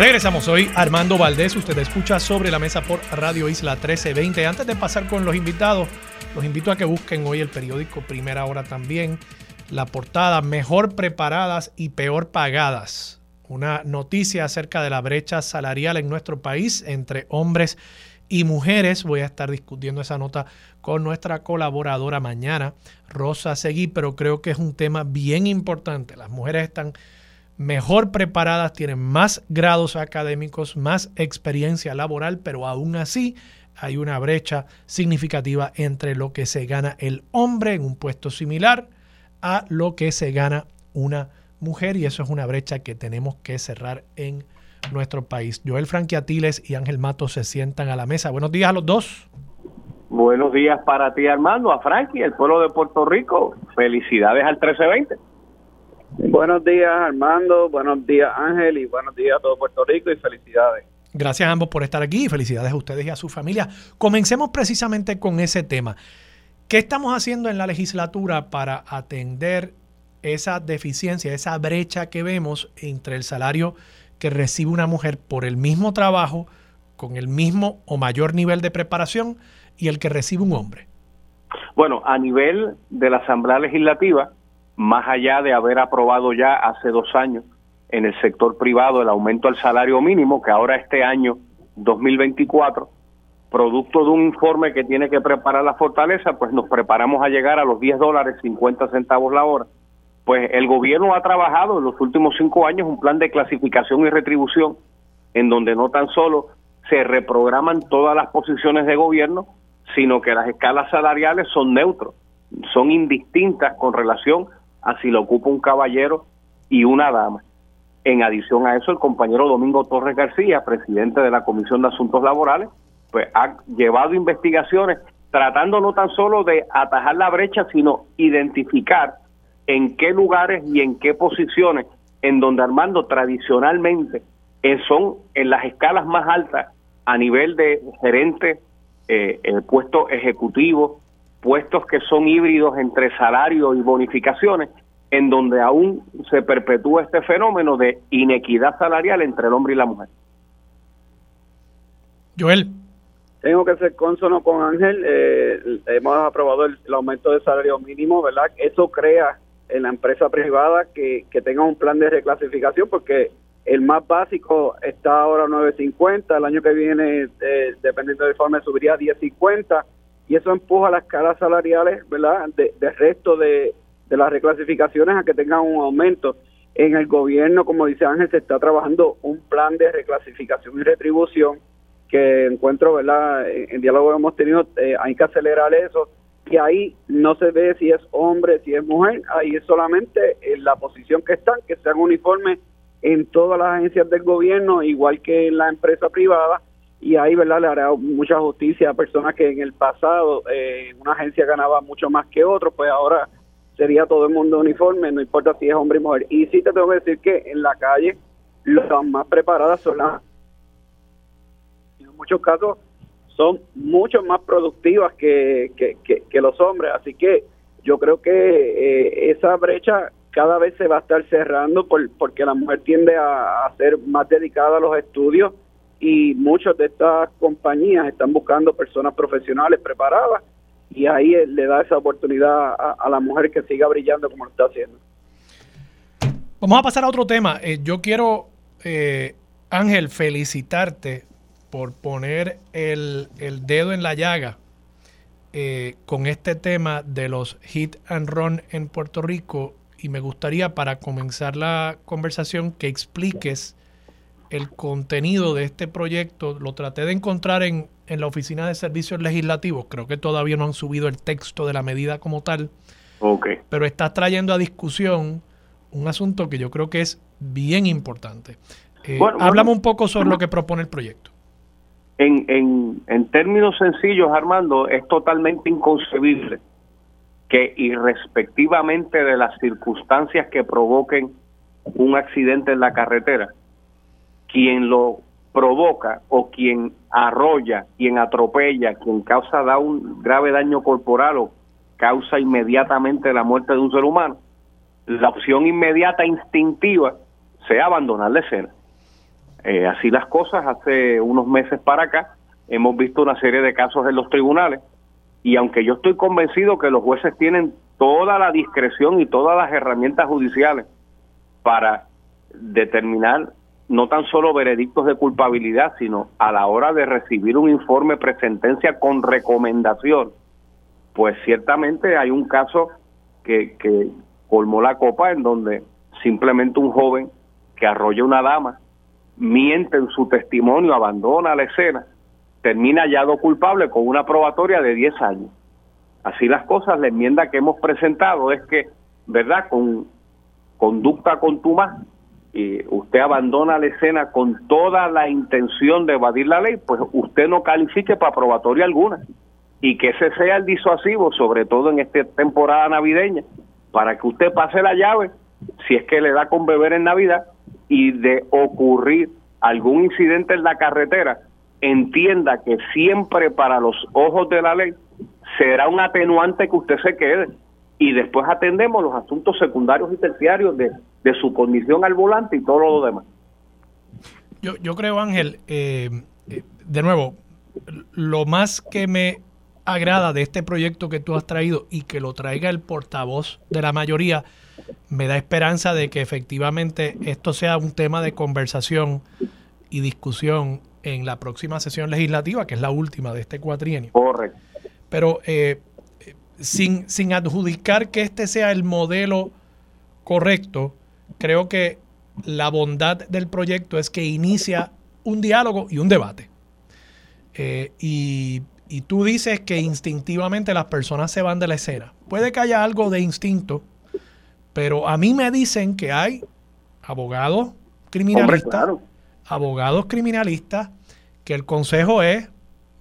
Regresamos hoy, Armando Valdés. Usted escucha sobre la mesa por Radio Isla 1320. Antes de pasar con los invitados, los invito a que busquen hoy el periódico Primera Hora también. la portada Mejor preparadas y peor pagadas. Una noticia acerca de la brecha salarial en nuestro país entre hombres y mujeres. Voy a estar discutiendo esa nota con nuestra colaboradora mañana, Rosa Seguí, pero creo que es un tema bien importante. Las mujeres están mejor preparadas, tienen más grados académicos, más experiencia laboral, pero aún así hay una brecha significativa entre lo que se gana el hombre en un puesto similar a lo que se gana una mujer y eso es una brecha que tenemos que cerrar en nuestro país. Joel Franquiatiles y Ángel Mato se sientan a la mesa. Buenos días a los dos. Buenos días para ti, Armando, a Frankie, el pueblo de Puerto Rico. Felicidades al 1320. Buenos días, Armando. Buenos días, Ángel. Y buenos días a todo Puerto Rico y felicidades. Gracias a ambos por estar aquí y felicidades a ustedes y a su familia. Comencemos precisamente con ese tema. ¿Qué estamos haciendo en la legislatura para atender esa deficiencia, esa brecha que vemos entre el salario que recibe una mujer por el mismo trabajo, con el mismo o mayor nivel de preparación, y el que recibe un hombre? Bueno, a nivel de la Asamblea Legislativa, más allá de haber aprobado ya hace dos años en el sector privado el aumento al salario mínimo, que ahora este año 2024, producto de un informe que tiene que preparar la fortaleza, pues nos preparamos a llegar a los 10 dólares 50 centavos la hora. Pues el gobierno ha trabajado en los últimos cinco años un plan de clasificación y retribución en donde no tan solo se reprograman todas las posiciones de gobierno, sino que las escalas salariales son neutros, son indistintas con relación así lo ocupa un caballero y una dama. En adición a eso, el compañero Domingo Torres García, presidente de la Comisión de Asuntos Laborales, pues ha llevado investigaciones tratando no tan solo de atajar la brecha, sino identificar en qué lugares y en qué posiciones en donde Armando tradicionalmente eh, son en las escalas más altas a nivel de gerente, eh, el puesto ejecutivo, puestos que son híbridos entre salario y bonificaciones, en donde aún se perpetúa este fenómeno de inequidad salarial entre el hombre y la mujer. Joel. Tengo que ser consono con Ángel. Eh, hemos aprobado el, aumento del salario mínimo, ¿verdad? Eso crea en la empresa privada que, que tenga un plan de reclasificación porque el más básico está ahora a 9.50, el año que viene, eh, dependiendo del informe, subiría a 10.50 y eso empuja las escalas salariales, ¿verdad?, del de resto de, las reclasificaciones a que tengan un aumento. En el gobierno, como dice Ángel, se está trabajando un plan de reclasificación y retribución que encuentro, ¿verdad?, en, diálogo hemos tenido, eh, hay que acelerar eso y ahí no se ve si es hombre, si es mujer, ahí es solamente en la posición que están, que sean uniformes en todas las agencias del gobierno, igual que en la empresa privada, y ahí verdad le hará mucha justicia a personas que en el pasado eh, una agencia ganaba mucho más que otro pues ahora sería todo el mundo uniforme no importa si es hombre y mujer. Y sí te tengo que decir que en la calle las más preparadas son las en muchos casos son mucho más productivas que, que, los hombres. Así que yo creo que eh, esa brecha cada vez se va a estar cerrando por, porque la mujer tiende a ser más dedicada a los estudios y muchas de estas compañías están buscando personas profesionales preparadas y ahí le da esa oportunidad a, la mujer que siga brillando como lo está haciendo. Vamos a pasar a otro tema. Eh, yo quiero, eh, Ángel, felicitarte por poner el, dedo en la llaga eh, con este tema de los hit and run en Puerto Rico y me gustaría para comenzar la conversación que expliques el contenido de este proyecto lo traté de encontrar en, la Oficina de Servicios Legislativos. Creo que todavía no han subido el texto de la medida como tal. Okay. Pero estás trayendo a discusión un asunto que yo creo que es bien importante. Eh, háblame un poco sobre lo que propone el proyecto. En, en, en términos sencillos, Armando, es totalmente inconcebible que irrespectivamente de las circunstancias que provoquen un accidente en la carretera, quien lo provoca o quien arrolla, quien atropella, quien causa da un grave daño corporal o causa inmediatamente la muerte de un ser humano, la opción inmediata instintiva sea abandonar la escena. Eh, así las cosas, hace unos meses para acá hemos visto una serie de casos en los tribunales y aunque yo estoy convencido que los jueces tienen toda la discreción y todas las herramientas judiciales para determinar no tan solo veredictos de culpabilidad, sino a la hora de recibir un informe presentencia con recomendación, pues ciertamente hay un caso que, que colmó la copa en donde simplemente un joven que arrolla una dama, miente en su testimonio, abandona la escena, termina hallado culpable con una probatoria de 10 años. Así las cosas, la enmienda que hemos presentado es que, ¿verdad? Con conducta contumaz, y usted abandona la escena con toda la intención de evadir la ley, pues usted no califique para probatoria alguna. Y que ese sea el disuasivo, sobre todo en esta temporada navideña, para que usted pase la llave, si es que le da con beber en Navidad, y de ocurrir algún incidente en la carretera, entienda que siempre para los ojos de la ley será un atenuante que usted se quede y después atendemos los asuntos secundarios y terciarios de, su condición al volante y todo lo demás. Yo, yo creo, Ángel, eh, eh, de nuevo, lo más que me agrada de este proyecto que tú has traído y que lo traiga el portavoz de la mayoría, me da esperanza de que efectivamente esto sea un tema de conversación y discusión en la próxima sesión legislativa, que es la última de este cuatrienio. Correcto. Pero eh, sin, sin adjudicar que este sea el modelo correcto, creo que la bondad del proyecto es que inicia un diálogo y un debate. Eh, y, y, tú dices que instintivamente las personas se van de la escena. Puede que haya algo de instinto, pero a mí me dicen que hay abogados criminalistas, abogados criminalistas, que el consejo es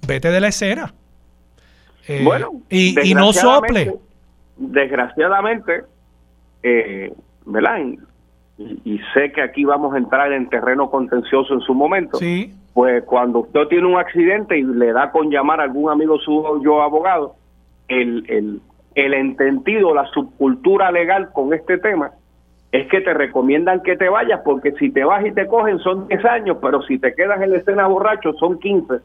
vete de la escena. Eh, bueno, y, no sople. Desgraciadamente, eh, ¿verdad? Y, sé que aquí vamos a entrar en terreno contencioso en su momento. Sí. Pues cuando usted tiene un accidente y le da con llamar a algún amigo suyo abogado, el, el, el entendido, la subcultura legal con este tema es que te recomiendan que te vayas porque si te vas y te cogen son 10 años, pero si te quedas en la escena borracho son 15.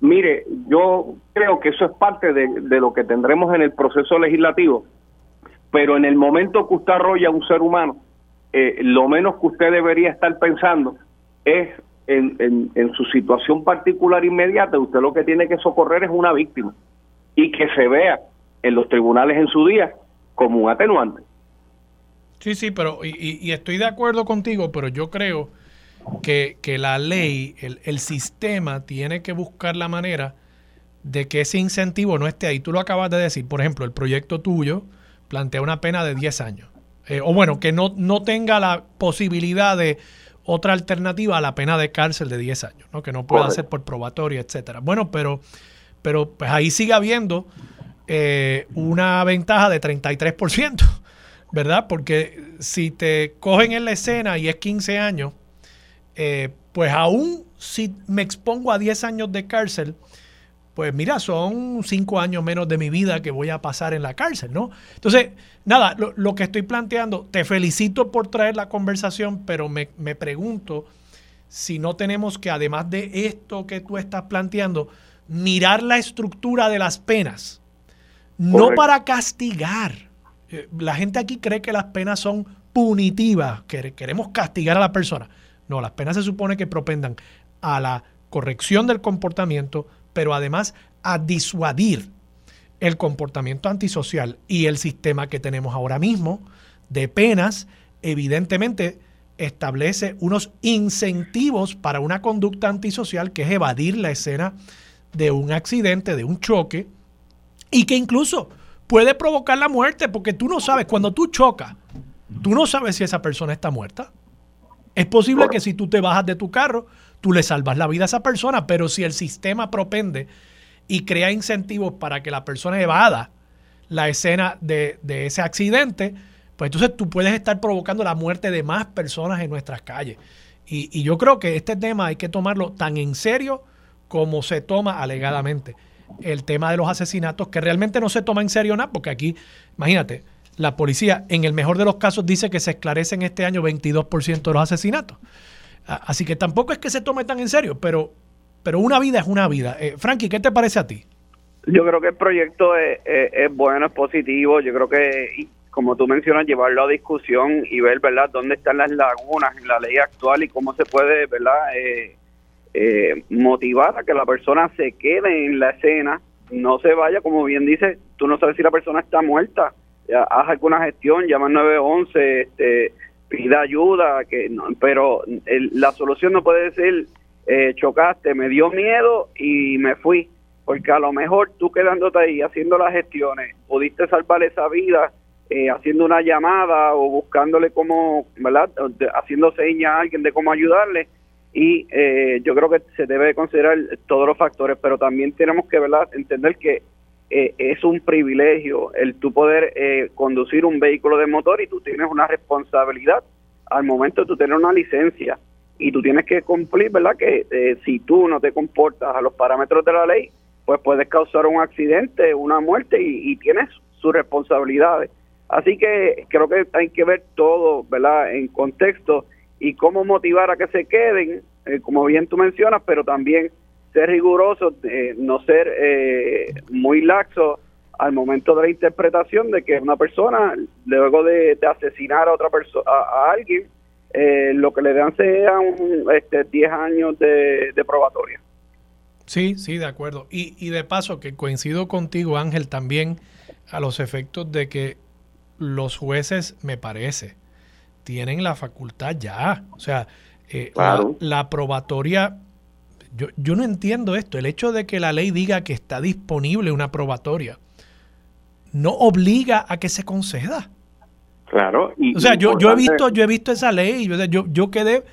Mire, yo creo que eso es parte de, lo que tendremos en el proceso legislativo, pero en el momento que usted arrolla a un ser humano, eh, lo menos que usted debería estar pensando es en, en, su situación particular inmediata, usted lo que tiene que socorrer es una víctima y que se vea en los tribunales en su día como un atenuante. Sí, sí, pero y, estoy de acuerdo contigo, pero yo creo que, la ley, el, el, sistema tiene que buscar la manera de que ese incentivo no esté ahí. Tú lo acabas de decir, por ejemplo, el proyecto tuyo plantea una pena de 10 años. Eh, o bueno, que no, no tenga la posibilidad de otra alternativa a la pena de cárcel de 10 años, ¿no? que no pueda ser por probatorio, etcétera. Bueno, pero, pero pues ahí sigue habiendo eh, una ventaja de 33%, ¿verdad? Porque si te cogen en la escena y es 15 años, eh, pues aún si me expongo a 10 años de cárcel, pues mira, son 5 años menos de mi vida que voy a pasar en la cárcel, ¿no? Entonces, nada, lo, que estoy planteando, te felicito por traer la conversación, pero me, me pregunto si no tenemos que, además de esto que tú estás planteando, mirar la estructura de las penas no para castigar. Eh, la gente aquí cree que las penas son punitivas, que queremos castigar a la persona. No, las penas se supone que propendan a la corrección del comportamiento, pero además a disuadir el comportamiento antisocial y el sistema que tenemos ahora mismo de penas, evidentemente establece unos incentivos para una conducta antisocial que es evadir la escena de un accidente, de un choque, y que incluso puede provocar la muerte porque tú no sabes, cuando tú chocas, tú no sabes si esa persona está muerta. Es posible que si tú te bajas de tu carro, tú le salvas la vida a esa persona, pero si el sistema propende y crea incentivos para que la persona evada la escena de, ese accidente, pues entonces tú puedes estar provocando la muerte de más personas en nuestras calles. Y, y yo creo que este tema hay que tomarlo tan en serio como se toma alegadamente el tema de los asesinatos, que realmente no se toma en serio nada, porque aquí, imagínate, la policía en el mejor de los casos dice que se esclarecen este año 22% de los asesinatos. Así que tampoco es que se tome tan en serio, pero, pero una vida es una vida. Eh, Frankie, ¿qué te parece a ti? Yo creo que el proyecto es, bueno, es positivo. Yo creo que, como tú mencionas, llevarlo a discusión y ver, ¿verdad?, dónde están las lagunas en la ley actual y cómo se puede, ¿verdad?, eh, eh, motivar a que la persona se quede en la escena, no se vaya, como bien dice, tú no sabes si la persona está muerta. haz alguna gestión, llama al 911, este, pida ayuda, que no, pero la solución no puede ser eh, chocaste, me dio miedo y me fui porque a lo mejor tú quedándote ahí haciendo las gestiones, pudiste salvar esa vida eh, haciendo una llamada o buscándole cómo, ¿verdad? Haciendo señas a alguien de cómo ayudarle. Y eh, yo creo que se debe considerar todos los factores, pero también tenemos que, ¿verdad? Entender que eh, es un privilegio el tú poder conducir un vehículo de motor y tú tienes una responsabilidad al momento de tú tener una licencia y tú tienes que cumplir, ¿verdad? Que si tú no te comportas a los parámetros de la ley, pues puedes causar un accidente, una muerte y, tienes sus responsabilidades. Así que creo que hay que ver todo, ¿verdad?, en contexto y cómo motivar a que se queden, eh, como bien tú mencionas, pero también ser riguroso, eh, no ser eh, muy laxo al momento de la interpretación de que una persona, luego de, asesinar a otra persona, a, alguien, lo que le dan sea un, este, 10 años de probatoria. Sí, sí, de acuerdo. Y, y de paso, que coincido contigo, Ángel, también a los efectos de que los jueces, me parece, tienen la facultad ya. O sea, eh, la, probatoria, yo, yo no entiendo esto. El hecho de que la ley diga que está disponible una probatoria no obliga a que se conceda. Claro. Y, o sea, yo, yo he visto, yo he visto esa ley, yo, yo, yo quedé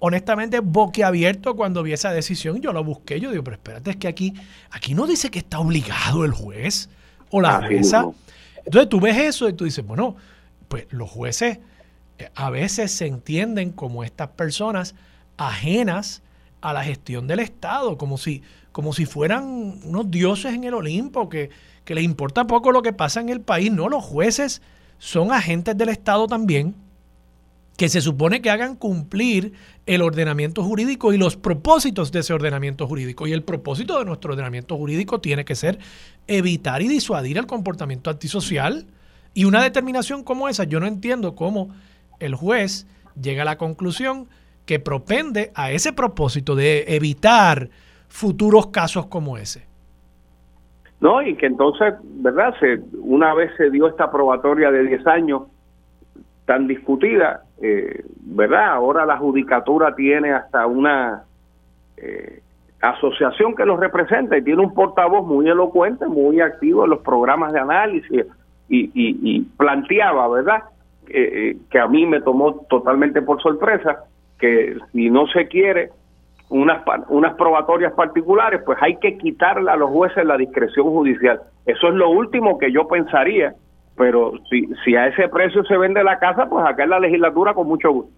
honestamente boquiabierto cuando vi esa decisión. Yo lo busqué, yo digo, pero espérate, es que aquí, aquí no dice que está obligado el juez o la jueza. Entonces tú ves eso y tú dices, bueno, pues los jueces eh, a veces se entienden como estas personas ajenas a la gestión del Estado, como si, como si fueran unos dioses en el Olimpo, que, que les importa poco lo que pasa en el país. No, los jueces son agentes del Estado también que se supone que hagan cumplir el ordenamiento jurídico y los propósitos de ese ordenamiento jurídico. Y el propósito de nuestro ordenamiento jurídico tiene que ser evitar y disuadir el comportamiento antisocial. Y una determinación como esa, yo no entiendo cómo el juez llega a la conclusión que propende a ese propósito de evitar futuros casos como ese. No, y que entonces, ¿verdad? Se, una vez se dio esta probatoria de 10 años tan discutida, eh, ¿verdad? Ahora la judicatura tiene hasta una eh, asociación que los representa y tiene un portavoz muy elocuente, muy activo en los programas de análisis y, planteaba, ¿verdad? Eh, que a mí me tomó totalmente por sorpresa que si no se quiere unas, unas probatorias particulares, pues hay que quitarle a los jueces la discreción judicial. Eso es lo último que yo pensaría pero si, si a ese precio se vende la casa, pues acá en la legislatura con mucho gusto.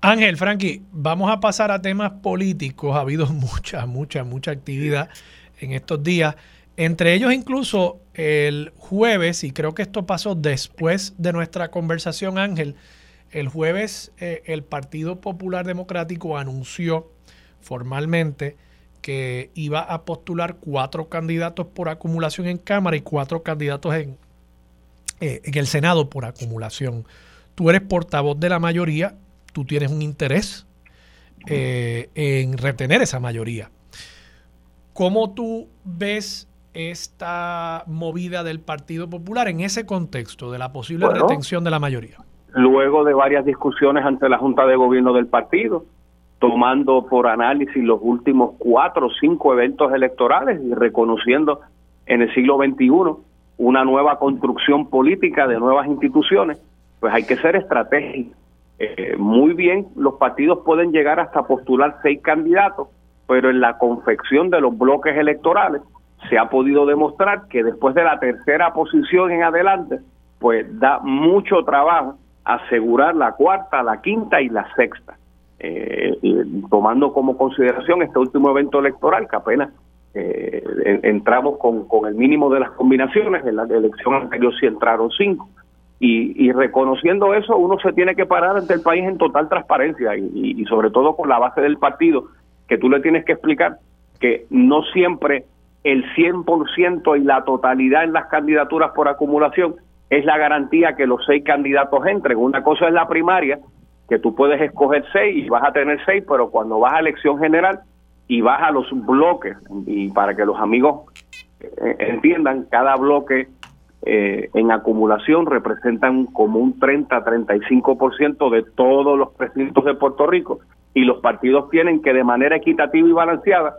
Ángel, Frankie, vamos a pasar a temas políticos. Ha habido mucha, mucha, mucha actividad en estos días. Entre ellos incluso el jueves, y creo que esto pasó después de nuestra conversación, Ángel, el jueves eh, el Partido Popular Democrático anunció formalmente que iba a postular cuatro candidatos por acumulación en Cámara y cuatro candidatos en, eh, en el Senado por acumulación. Tú eres portavoz de la mayoría, tú tienes un interés eh, en retener esa mayoría. ¿Cómo tú ves esta movida del Partido Popular en ese contexto de la posible retención de la mayoría? Luego de varias discusiones ante la Junta de Gobierno del partido, tomando por análisis los últimos cuatro o cinco eventos electorales y reconociendo en el siglo XXI una nueva construcción política de nuevas instituciones, pues hay que ser estratégicos. Eh, muy bien, los partidos pueden llegar hasta postular seis candidatos, pero en la confección de los bloques electorales se ha podido demostrar que después de la tercera posición en adelante, pues da mucho trabajo asegurar la cuarta, la quinta y la sexta. Eh, tomando como consideración este último evento electoral, que apenas eh, entramos con, con el mínimo de las combinaciones, en la elección anterior sí entraron cinco, y, reconociendo eso uno se tiene que parar ante el país en total transparencia y, sobre todo con la base del partido, que tú le tienes que explicar que no siempre el 100% y la totalidad en las candidaturas por acumulación es la garantía que los seis candidatos entren. Una cosa es la primaria, que tú puedes escoger seis y vas a tener seis, pero cuando vas a elección general y vas a los bloques, y para que los amigos eh, entiendan, cada bloque eh, en acumulación representan como un 30-35% de todos los precintos de Puerto Rico y los partidos tienen que de manera equitativa y balanceada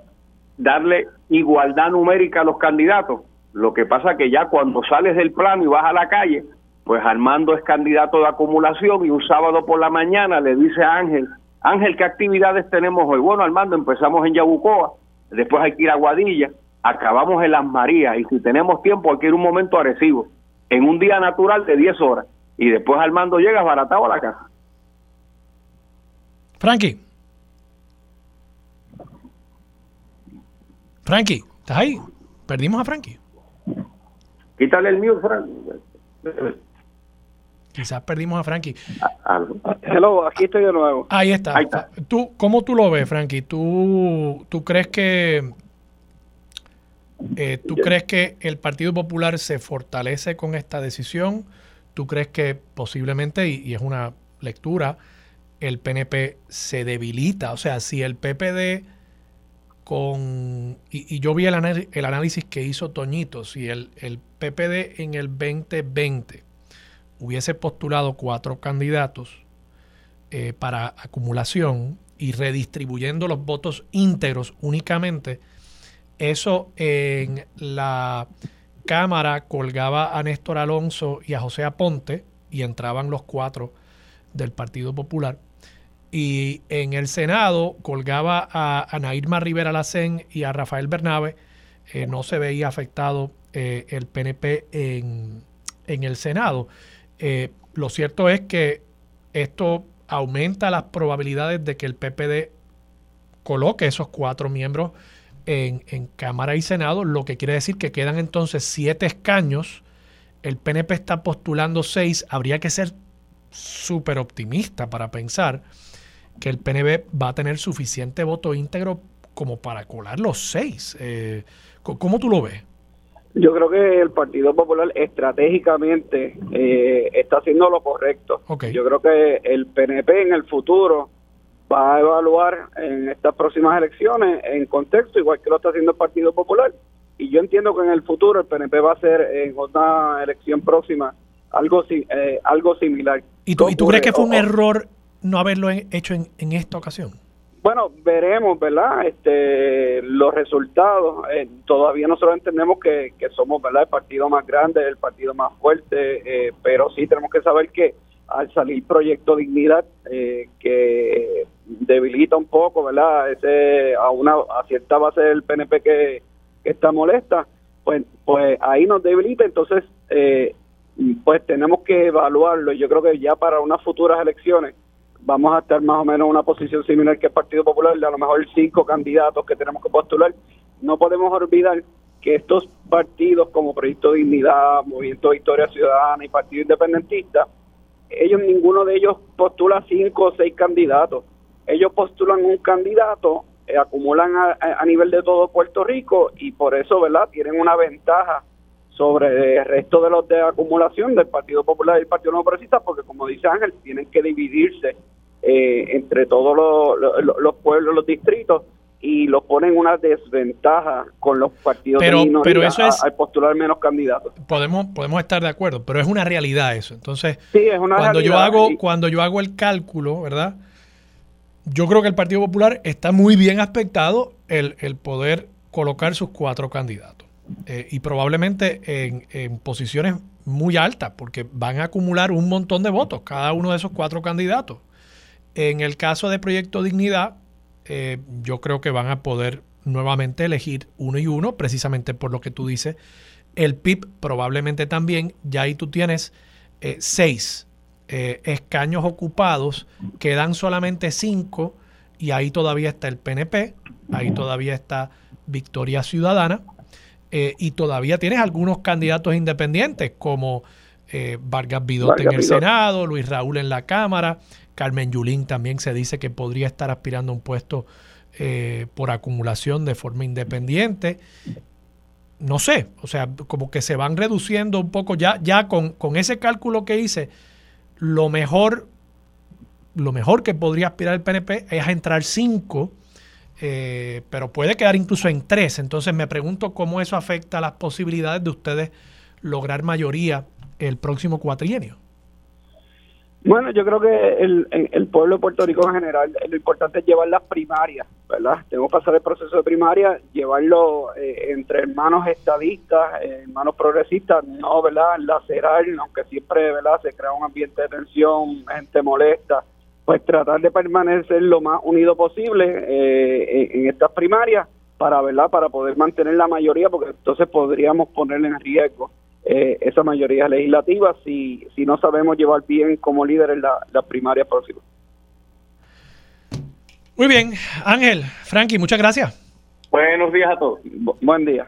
darle igualdad numérica a los candidatos. Lo que pasa que ya cuando sales del plano y vas a la calle, pues Armando es candidato de acumulación y un sábado por la mañana le dice a Ángel, Ángel, ¿qué actividades tenemos hoy? Bueno, Armando, empezamos en Yabucoa, después hay que ir a Guadilla, acabamos en Las Marías y si tenemos tiempo hay que ir un momento agresivo, en un día natural de 10 horas y después Armando llega baratado a la casa. Frankie. Frankie, ¿estás ahí? Perdimos a Frankie. Quítale el mío, Frankie. Quizás perdimos a Frankie. Hello, aquí estoy de nuevo. Ahí está. ¿Tú, ¿Cómo tú lo ves, Frankie? ¿Tú, tú crees que eh, ¿Tú crees que el Partido Popular se fortalece con esta decisión? ¿Tú crees que posiblemente, y, es una lectura, el PNP se debilita? O sea, si el PPD con... Y, yo vi el, análisis que hizo Toñito, si el, el PPD en el 2020 hubiese postulado cuatro candidatos eh, para acumulación y redistribuyendo los votos íntegros únicamente, eso en la Cámara colgaba a Néstor Alonso y a José Aponte y entraban los cuatro del Partido Popular. Y en el Senado colgaba a, Anairma Rivera Lacén y a Rafael Bernabe. Eh, no se veía afectado eh, el PNP en, en el Senado. Eh, lo cierto es que esto aumenta las probabilidades de que el PPD coloque esos cuatro miembros en, Cámara y Senado, lo que quiere decir que quedan entonces siete escaños. El PNP está postulando seis. Habría que ser súper optimista para pensar que el PNP va a tener suficiente voto íntegro como para colar los seis. Eh, ¿Cómo tú lo ves? Yo creo que el Partido Popular estratégicamente eh, está haciendo lo correcto. Yo creo que el PNP en el futuro va a evaluar en estas próximas elecciones en contexto, igual que lo está haciendo el Partido Popular. Y yo entiendo que en el futuro el PNP va a hacer en otra elección próxima algo, eh, algo similar. ¿Y tú, ¿y tú crees que fue un error no haberlo hecho en, en esta ocasión? Bueno, veremos, ¿verdad? Este, los resultados. Eh, todavía nosotros entendemos que, que, somos, ¿verdad? El partido más grande, el partido más fuerte, eh, pero sí tenemos que saber que al salir Proyecto Dignidad, eh, que debilita un poco, ¿verdad? Ese, a una a cierta base del PNP que, está molesta, pues, pues ahí nos debilita. Entonces, eh, pues tenemos que evaluarlo. Yo creo que ya para unas futuras elecciones vamos a estar más o menos en una posición similar que el Partido Popular, de a lo mejor cinco candidatos que tenemos que postular. No podemos olvidar que estos partidos como Proyecto Dignidad, Movimiento Victoria Ciudadana y Partido Independentista, ellos ninguno de ellos postula cinco o seis candidatos ellos postulan un candidato, eh, acumulan a, nivel de todo Puerto Rico y por eso, ¿verdad? Tienen una ventaja sobre el resto de los de acumulación del Partido Popular y del Partido No Progresista, porque como dice Ángel, tienen que dividirse eh, entre todos los, pueblos, los distritos, y los ponen una desventaja con los partidos pero, de pero eso es, al postular menos candidatos. Podemos podemos estar de acuerdo, pero es una realidad eso. Entonces, cuando yo hago cuando yo hago el cálculo, ¿verdad? yo creo que el Partido Popular está muy bien aspectado el, poder colocar sus cuatro candidatos. Eh, y probablemente en, posiciones muy altas, porque van a acumular un montón de votos cada uno de esos cuatro candidatos. En el caso de Proyecto Dignidad, eh, yo creo que van a poder nuevamente elegir uno y uno, precisamente por lo que tú dices. El PIB probablemente también, ya ahí tú tienes eh, seis escaños ocupados, quedan solamente cinco y ahí todavía está el PNP, ahí todavía está Victoria Ciudadana eh, y todavía tienes algunos candidatos independientes como eh, Vargas Vidot en el Senado, Luis Raúl en la Cámara, Carmen Yulín también se dice que podría estar aspirando a un puesto eh, por acumulación de forma independiente. No sé, o sea, como que se van reduciendo un poco ya, ya con, con ese cálculo que hice, lo mejor, lo mejor que podría aspirar el PNP es a entrar 5, eh, pero puede quedar incluso en 3. Entonces me pregunto cómo eso afecta las posibilidades de ustedes lograr mayoría el próximo cuatrienio. Bueno, yo creo que el, el, pueblo de Puerto Rico en general, lo importante es llevar las primarias, ¿verdad? Tenemos que pasar el proceso de primaria, llevarlo eh, entre hermanos estadistas, eh, hermanos progresistas, no, ¿verdad? Lacerar, aunque siempre, ¿verdad? Se crea un ambiente de tensión, gente molesta, pues tratar de permanecer lo más unido posible eh, en, en estas primarias para, ¿verdad? Para poder mantener la mayoría, porque entonces podríamos ponerle en riesgo eh, esa mayoría legislativa si, si no sabemos llevar bien como líder en la, la primaria próxima. Muy bien, Ángel, Frankie, muchas gracias. Buenos días a todos. buen día.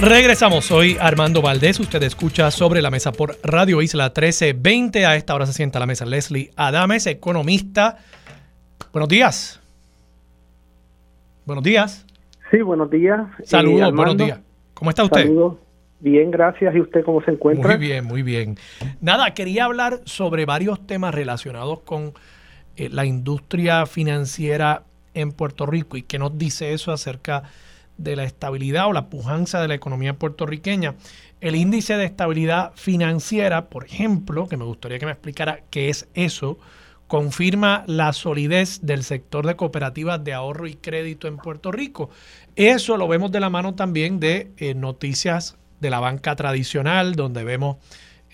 Regresamos, soy Armando Valdés, usted escucha sobre la mesa por Radio Isla 1320. A esta hora se sienta a la mesa Leslie Adames, economista. Buenos días. Buenos días. Sí, buenos días. Saludos, eh, buenos días. ¿Cómo está usted? Saludos. Bien, gracias. ¿Y usted cómo se encuentra? Muy bien, muy bien. Nada, quería hablar sobre varios temas relacionados con eh, la industria financiera en Puerto Rico y qué nos dice eso acerca de la estabilidad o la pujanza de la economía puertorriqueña. El índice de estabilidad financiera, por ejemplo, que me gustaría que me explicara qué es eso, confirma la solidez del sector de cooperativas de ahorro y crédito en Puerto Rico. Eso lo vemos de la mano también de eh, noticias de la banca tradicional, donde vemos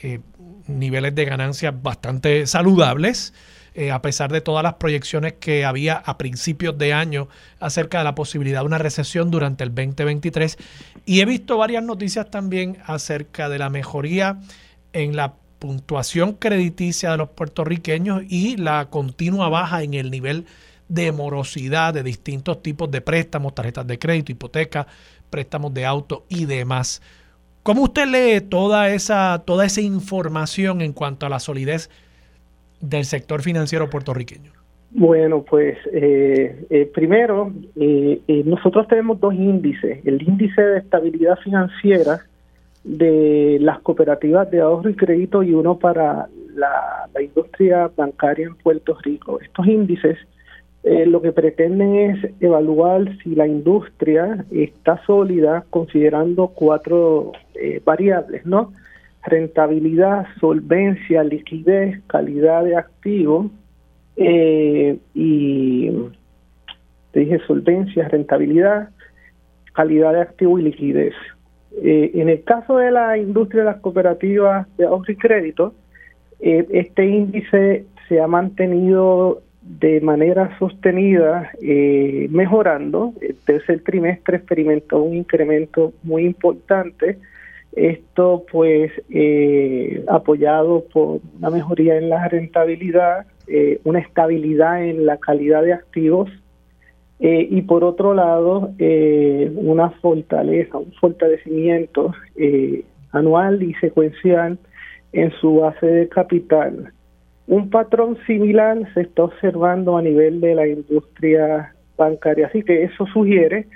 eh, niveles de ganancias bastante saludables eh, a pesar de todas las proyecciones que había a principios de año acerca de la posibilidad de una recesión durante el 2023. Y he visto varias noticias también acerca de la mejoría en la puntuación crediticia de los puertorriqueños y la continua baja en el nivel de morosidad de distintos tipos de préstamos, tarjetas de crédito, hipoteca, préstamos de auto y demás. ¿Cómo usted lee toda esa, toda esa información en cuanto a la solidez del sector financiero puertorriqueño? Bueno, pues eh, eh, primero, eh, nosotros tenemos dos índices, el índice de estabilidad financiera de las cooperativas de ahorro y crédito y uno para la, industria bancaria en Puerto Rico. Estos índices lo que pretenden es evaluar si la industria está sólida considerando cuatro variables, ¿no? Rentabilidad, solvencia, liquidez, calidad de activo eh, y te dije solvencia, rentabilidad, calidad de activo y liquidez. Eh, en el caso de la industria de las cooperativas de ahorro y crédito, eh, este índice se ha mantenido de manera sostenida mejorando. El tercer trimestre experimentó un incremento muy importante esto pues eh, apoyado por una mejoría en la rentabilidad, eh, una estabilidad en la calidad de activos eh, y por otro lado una fortaleza, un fortalecimiento anual y secuencial en su base de capital. Un patrón similar se está observando a nivel de la industria bancaria, así que eso sugiere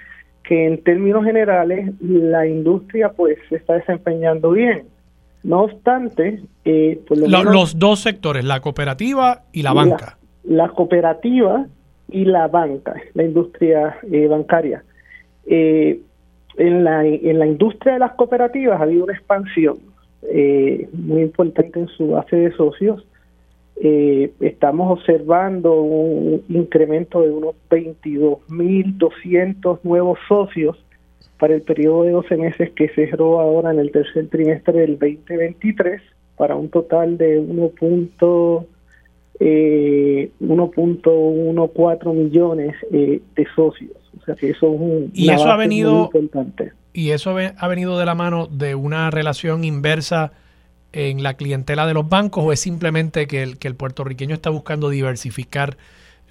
que en términos generales la industria pues se está desempeñando bien. No obstante, eh, los dos sectores, la cooperativa y la banca. La, cooperativa y la banca, la industria eh, bancaria. Eh, en, la, en la industria de las cooperativas ha habido una expansión muy importante en su base de socios eh, estamos observando un incremento de unos 22.200 nuevos socios para el periodo de 12 meses que cerró ahora en el tercer trimestre del 2023 para un total de 1.14 eh, millones eh, de socios. O sea que eso es un y eso ha venido importante. Y eso ha venido de la mano de una relación inversa en la clientela de los bancos o es simplemente que el, que el puertorriqueño está buscando diversificar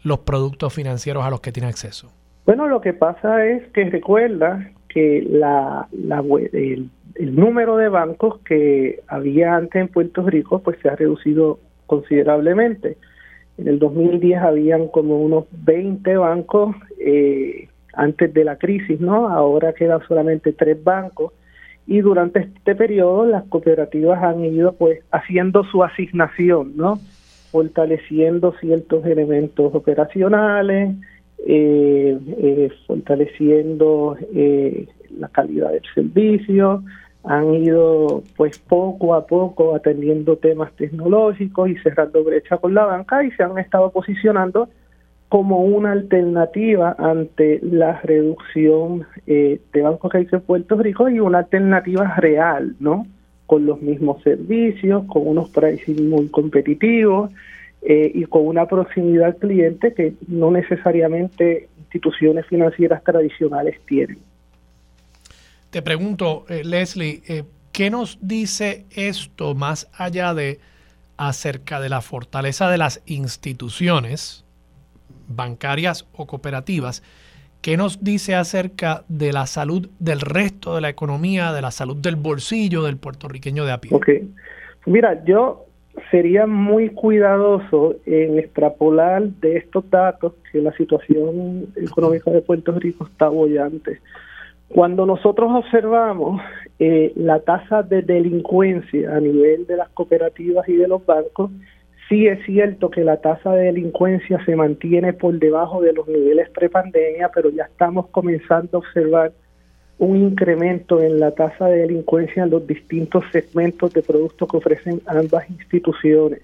los productos financieros a los que tiene acceso? Bueno, lo que pasa es que recuerda que la, la el, número de bancos que había antes en Puerto Rico pues se ha reducido considerablemente. En el 2010 habían como unos 20 bancos eh, antes de la crisis, ¿no? Ahora quedan solamente tres bancos y durante este periodo las cooperativas han ido pues haciendo su asignación, ¿no? Fortaleciendo ciertos elementos operacionales, eh, eh, fortaleciendo eh, la calidad del servicio, han ido pues poco a poco atendiendo temas tecnológicos y cerrando brecha con la banca y se han estado posicionando como una alternativa ante la reducción eh, de que hay en Puerto Rico y una alternativa real, ¿no? Con los mismos servicios, con unos pricing muy competitivos eh, y con una proximidad al cliente que no necesariamente instituciones financieras tradicionales tienen. Te pregunto, eh, Leslie, ¿qué nos dice esto más allá de acerca de la fortaleza de las instituciones? Bancarias o cooperativas, ¿qué nos dice acerca de la salud del resto de la economía, de la salud del bolsillo del puertorriqueño de a pie? Ok, mira, yo sería muy cuidadoso en extrapolar de estos datos que la situación económica de Puerto Rico está bollante. Cuando nosotros observamos eh, la tasa de delincuencia a nivel de las cooperativas y de los bancos, Sí es cierto que la tasa de delincuencia se mantiene por debajo de los niveles prepandemia, pero ya estamos comenzando a observar un incremento en la tasa de delincuencia en los distintos segmentos de productos que ofrecen ambas instituciones.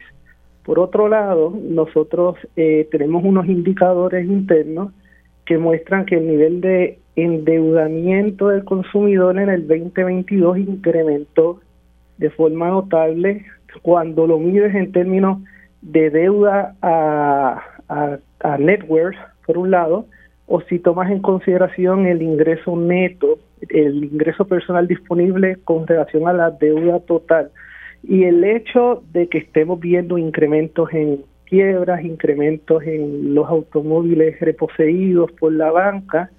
Por otro lado, nosotros eh, tenemos unos indicadores internos que muestran que el nivel de endeudamiento del consumidor en el 2022 incrementó de forma notable cuando lo mides en términos de deuda a, a, net worth, por un lado, o si tomas en consideración el ingreso neto, el ingreso personal disponible con relación a la deuda total. Y el hecho de que estemos viendo incrementos en quiebras, incrementos en los automóviles reposeídos por la banca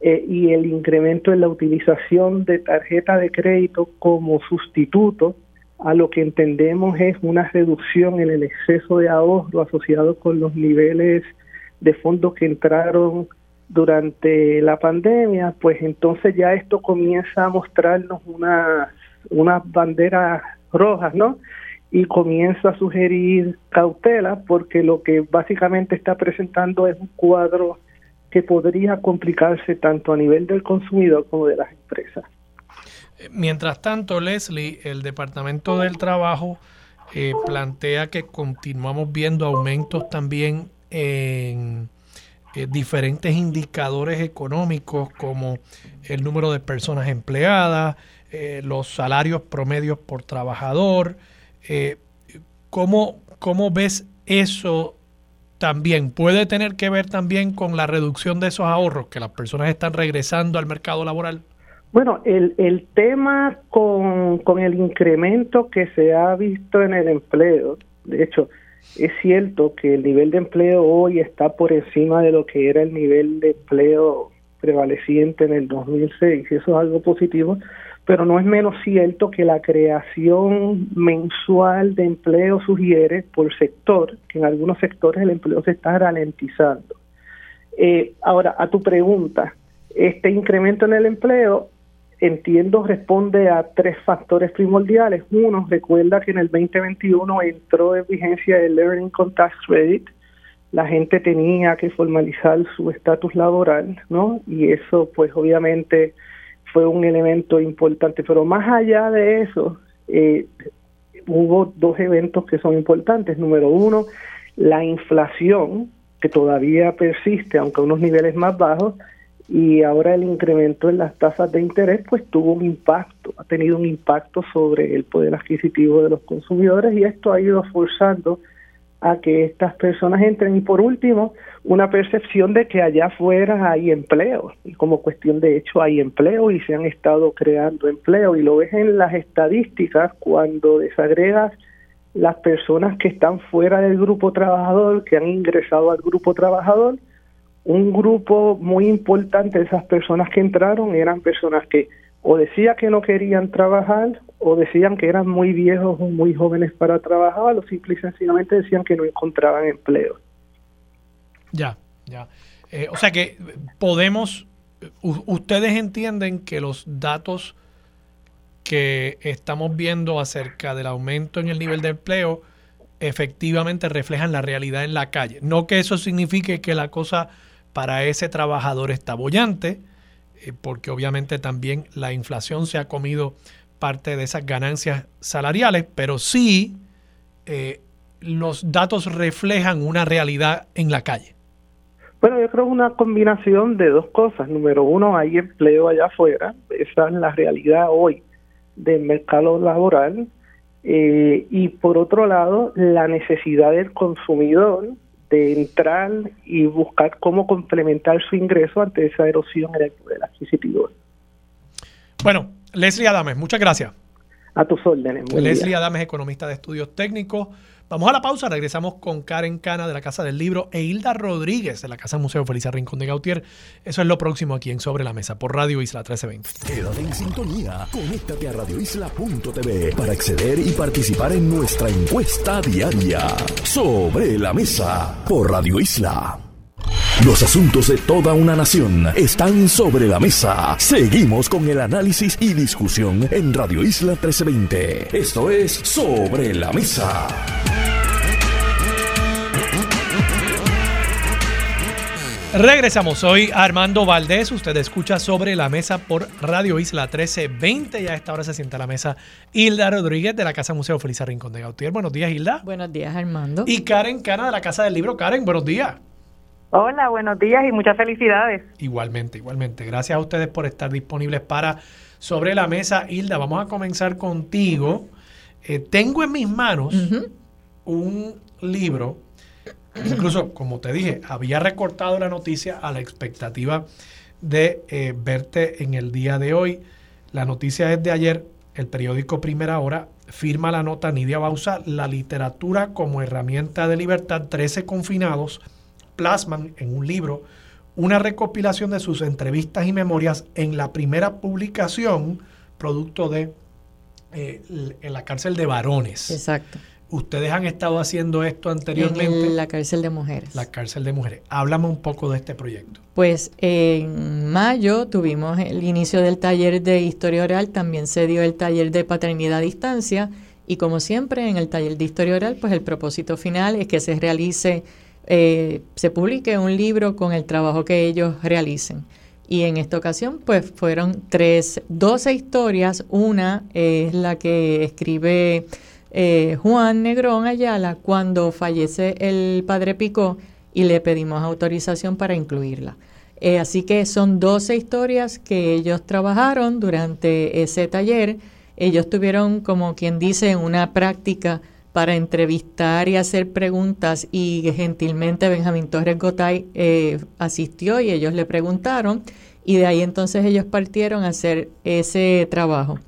eh, y el incremento en la utilización de tarjeta de crédito como sustituto a lo que entendemos es una reducción en el exceso de ahorro asociado con los niveles de fondos que entraron durante la pandemia, pues entonces ya esto comienza a mostrarnos unas unas banderas rojas, ¿no? Y comienza a sugerir cautela porque lo que básicamente está presentando es un cuadro que podría complicarse tanto a nivel del consumidor como de las empresas. Mientras tanto, Leslie, el Departamento del Trabajo eh, plantea que continuamos viendo aumentos también en eh, diferentes indicadores económicos como el número de personas empleadas, eh, los salarios promedios por trabajador. ¿cómo, ¿Cómo ves eso también? ¿Puede tener que ver también con la reducción de esos ahorros, que las personas están regresando al mercado laboral? Bueno, el, el tema con, con el incremento que se ha visto en el empleo, de hecho, es cierto que el nivel de empleo hoy está por encima de lo que era el nivel de empleo prevaleciente en el 2006, y eso es algo positivo, pero no es menos cierto que la creación mensual de empleo sugiere por sector que en algunos sectores el empleo se está ralentizando. Eh, ahora, a tu pregunta, este incremento en el empleo entiendo responde a tres factores primordiales. Uno, recuerda que en el 2021 entró en vigencia el Learning Contact Credit. La gente tenía que formalizar su estatus laboral, ¿no? Y eso, pues obviamente, fue un elemento importante. Pero más allá de eso, eh, hubo dos eventos que son importantes. Número uno, la inflación, que todavía persiste, aunque a unos niveles más bajos, y ahora el incremento en las tasas de interés pues tuvo un impacto, ha tenido un impacto sobre el poder adquisitivo de los consumidores y esto ha ido forzando a que estas personas entren. Y por último una percepción de que allá afuera hay empleo y como cuestión de hecho hay empleo y se han estado creando empleo. Y lo ves en las estadísticas cuando desagregas las personas que están fuera del grupo trabajador que han ingresado al grupo trabajador un grupo muy importante de esas personas que entraron eran personas que o decían que no querían trabajar o decían que eran muy viejos o muy jóvenes para trabajar o simple y sencillamente decían que no encontraban empleo. Ya, ya. Eh, o sea que podemos, ustedes entienden que los datos que estamos viendo acerca del aumento en el nivel de empleo efectivamente reflejan la realidad en la calle. No que eso signifique que la cosa para ese trabajador está bollante, eh, porque obviamente también la inflación se ha comido parte de esas ganancias salariales, pero sí eh, los datos reflejan una realidad en la calle. Bueno, yo creo una combinación de dos cosas. Número uno, hay empleo allá afuera, esa es la realidad hoy del mercado laboral. Eh, y por otro lado, la necesidad del consumidor de entrar y buscar cómo complementar su ingreso ante esa erosión en el poder adquisitivo. Bueno, Leslie Adames, muchas gracias. A tus órdenes. Leslie Adames, economista de estudios técnicos. Vamos a la pausa, regresamos con Karen Cana de la Casa del Libro e Hilda Rodríguez de la Casa Museo Feliz Rincón de Gautier. Eso es lo próximo aquí en Sobre la Mesa por Radio Isla 1320. Quédate en sintonía, conéctate a radioisla.tv para acceder y participar en nuestra encuesta diaria. Sobre la Mesa por Radio Isla. Los asuntos de toda una nación están sobre la mesa. Seguimos con el análisis y discusión en Radio Isla 1320. Esto es Sobre la Mesa. Regresamos, soy Armando Valdés, usted escucha sobre la mesa por Radio Isla 1320 y a esta hora se sienta a la mesa Hilda Rodríguez de la Casa Museo Feliz Rincón de Gautier. Buenos días Hilda. Buenos días Armando. Y Karen Cana de la Casa del Libro. Karen, buenos días. Hola, buenos días y muchas felicidades. Igualmente, igualmente. Gracias a ustedes por estar disponibles para Sobre la Mesa. Hilda, vamos a comenzar contigo. Eh, tengo en mis manos un libro incluso, como te dije, había recortado la noticia a la expectativa de eh, verte en el día de hoy. La noticia es de ayer, el periódico Primera Hora firma la nota Nidia Bausa, la literatura como herramienta de libertad, 13 confinados plasman en un libro una recopilación de sus entrevistas y memorias en la primera publicación, producto de eh, en la cárcel de varones. Exacto. Ustedes han estado haciendo esto anteriormente. En la cárcel de mujeres. La cárcel de mujeres. Háblame un poco de este proyecto. Pues en mayo tuvimos el inicio del taller de historia oral, también se dio el taller de paternidad a distancia y como siempre en el taller de historia oral, pues el propósito final es que se realice, eh, se publique un libro con el trabajo que ellos realicen. Y en esta ocasión, pues fueron tres, doce historias. Una es la que escribe eh, Juan Negrón Ayala cuando fallece el padre Picó y le pedimos autorización para incluirla. Eh, así que son 12 historias que ellos trabajaron durante ese taller. Ellos tuvieron, como quien dice, una práctica para entrevistar y hacer preguntas y gentilmente Benjamín Torres Gotay eh, asistió y ellos le preguntaron y de ahí entonces ellos partieron a hacer ese trabajo.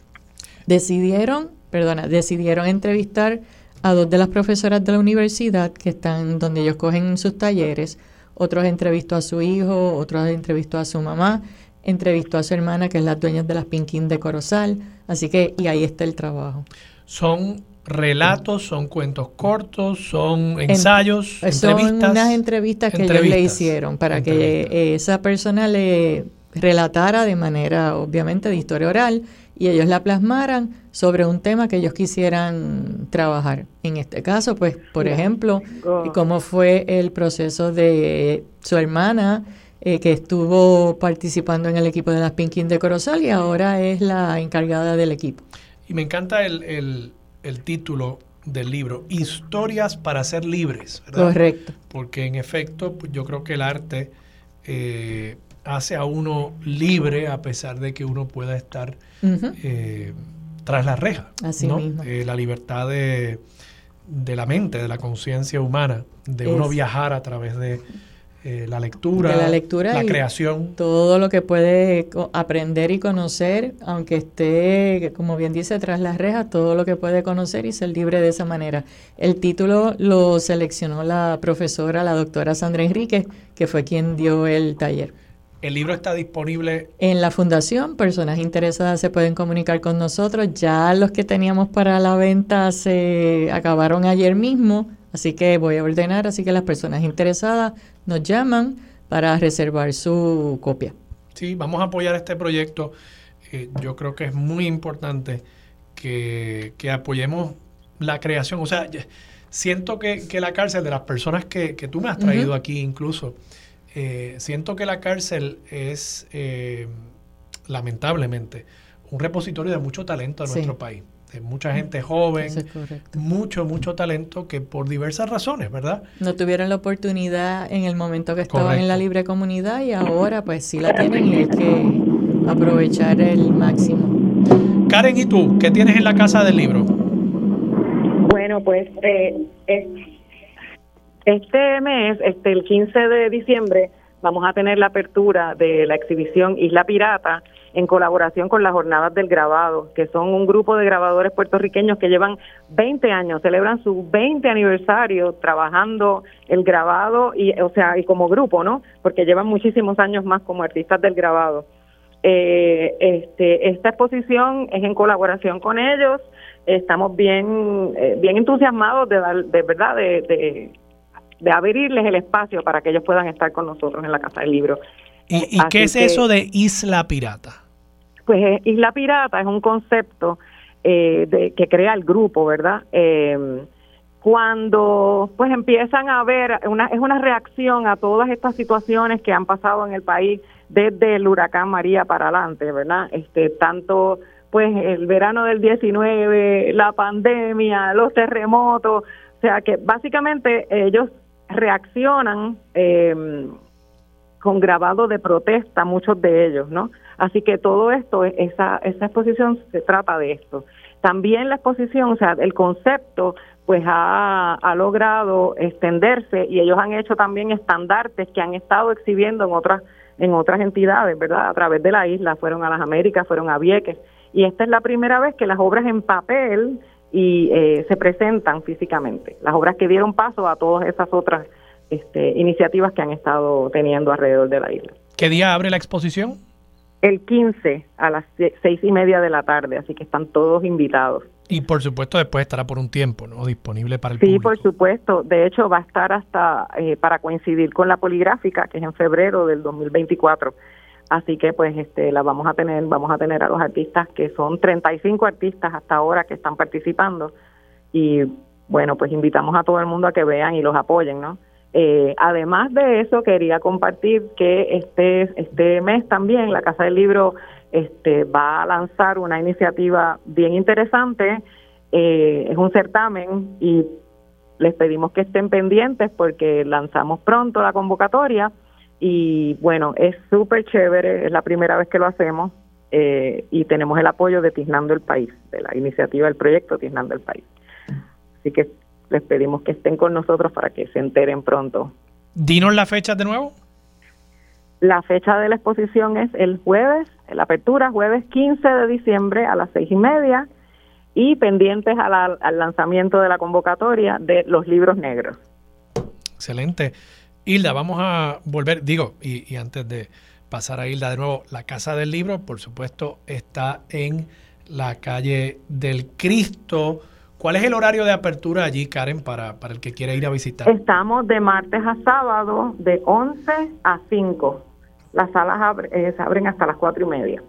Decidieron perdona, decidieron entrevistar a dos de las profesoras de la universidad que están donde ellos cogen sus talleres. Otros entrevistó a su hijo, otros entrevistó a su mamá, entrevistó a su hermana, que es la dueña de las Pinquín de Corozal. Así que, y ahí está el trabajo. Son relatos, son cuentos cortos, son ensayos, entrevistas. Son unas entrevistas que ellos le hicieron para que esa persona le relatara de manera, obviamente, de historia oral y ellos la plasmaran sobre un tema que ellos quisieran trabajar. En este caso, pues, por ejemplo, cómo fue el proceso de su hermana eh, que estuvo participando en el equipo de las Pinkin de Corozal y ahora es la encargada del equipo. Y me encanta el, título del libro, Historias para ser libres, ¿verdad? Correcto. Porque en efecto, pues, yo creo que el arte... Eh, hace a uno libre a pesar de que uno pueda estar eh, tras la reja. Así mismo. Eh, la libertad de, de, la mente, de la conciencia humana, de uno viajar a través de eh, la lectura, la, lectura la creación. Todo lo que puede aprender y conocer, aunque esté, como bien dice, tras las rejas, todo lo que puede conocer y ser libre de esa manera. El título lo seleccionó la profesora, la doctora Sandra Enrique, que fue quien dio el taller. El libro está disponible en la fundación. Personas interesadas se pueden comunicar con nosotros. Ya los que teníamos para la venta se acabaron ayer mismo, así que voy a ordenar. Así que las personas interesadas nos llaman para reservar su copia. Sí, vamos a apoyar este proyecto. Eh, yo creo que es muy importante que, apoyemos la creación. O sea, siento que, la cárcel de las personas que, tú me has traído aquí incluso eh, siento que la cárcel es, eh, lamentablemente, un repositorio de mucho talento en nuestro país. De mucha gente joven, mucho, mucho talento que por diversas razones, ¿verdad? No tuvieron la oportunidad en el momento que estaban en la libre comunidad y ahora pues sí la tienen y hay que aprovechar el máximo. Karen, ¿y tú? ¿Qué tienes en la casa del libro? Bueno, pues eh, este mes, este, el 15 de diciembre, vamos a tener la apertura de la exhibición Isla Pirata en colaboración con las Jornadas del Grabado, que son un grupo de grabadores puertorriqueños que llevan 20 años, celebran su 20 aniversario trabajando el grabado y o sea, y como grupo, ¿no? Porque llevan muchísimos años más como artistas del grabado. Eh, este, esta exposición es en colaboración con ellos. Estamos bien, eh, bien entusiasmados de dar, de verdad, de de abrirles el espacio para que ellos puedan estar con nosotros en la Casa del Libro. ¿Y, qué es eso de Isla Pirata? Pues eh, Isla Pirata es un concepto eh, de, que crea el grupo, ¿verdad? Eh, cuando pues empiezan a ver, una, es una reacción a todas estas situaciones que han pasado en el país desde el huracán María para adelante, ¿verdad? Este, tanto pues el verano del 19, la pandemia, los terremotos, o sea que básicamente ellos reaccionan eh, con grabado de protesta, muchos de ellos, ¿no? Así que todo esto, esa, esa exposición se trata de esto. También la exposición, o sea, el concepto, pues ha, ha logrado extenderse y ellos han hecho también estandartes que han estado exhibiendo en otras en otras entidades, ¿verdad? A través de la isla, fueron a las Américas, fueron a Vieques. Y esta es la primera vez que las obras en papel y eh, se presentan físicamente. Las obras que dieron paso a todas esas otras este, iniciativas que han estado teniendo alrededor de la isla. ¿Qué día abre la exposición? El 15 a las seis y media de la tarde, así que están todos invitados. Y por supuesto después estará por un tiempo, ¿no? Disponible para el sí, público. Sí, por supuesto. De hecho, va a estar hasta eh, para coincidir con la poligráfica, que es en febrero del 2024. Así que pues este la vamos a tener, vamos a tener a los artistas que son 35 artistas hasta ahora que están participando y bueno, pues invitamos a todo el mundo a que vean y los apoyen, ¿no? Eh, además de eso, quería compartir que este, este mes también la Casa del Libro este, va a lanzar una iniciativa bien interesante. Eh, es un certamen y les pedimos que estén pendientes porque lanzamos pronto la convocatoria y bueno, es súper chévere, es la primera vez que lo hacemos eh, y tenemos el apoyo de Tiznando el País, de la iniciativa del proyecto Tiznando el País. Así que les pedimos que estén con nosotros para que se enteren pronto. Dinos la fecha de nuevo. La fecha de la exposición es el jueves, la apertura, jueves 15 de diciembre a las seis y media y pendientes al lanzamiento de la convocatoria de los libros negros. Excelente. Hilda, vamos a volver, digo, y, antes de pasar a Hilda de nuevo, la Casa del Libro, por supuesto, está en la calle del Cristo. ¿Cuál es el horario de apertura allí, Karen, para, para el que quiera ir a visitar? Estamos de martes a sábado de 11 a 5. Las salas eh, se abren hasta las 4 y media.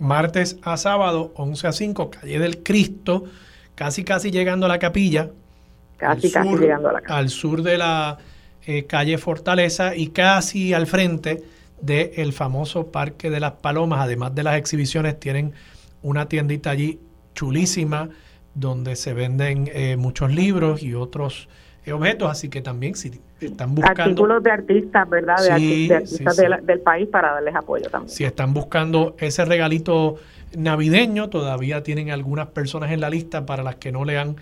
Martes a sábado, 11 a 5, calle del Cristo, casi casi llegando a la capilla. Casi casi llegando a la capilla. Al sur de la eh, calle Fortaleza y casi al frente del famoso Parque de las Palomas. Además de las exhibiciones, tienen una tiendita allí chulísima donde se venden eh, muchos libros y otros objetos, así que también si están buscando... Artículos de artistas, ¿verdad? De, Sí, artistas sí, del país para darles apoyo también. Si están buscando ese regalito navideño, todavía tienen algunas personas en la lista para las que no le han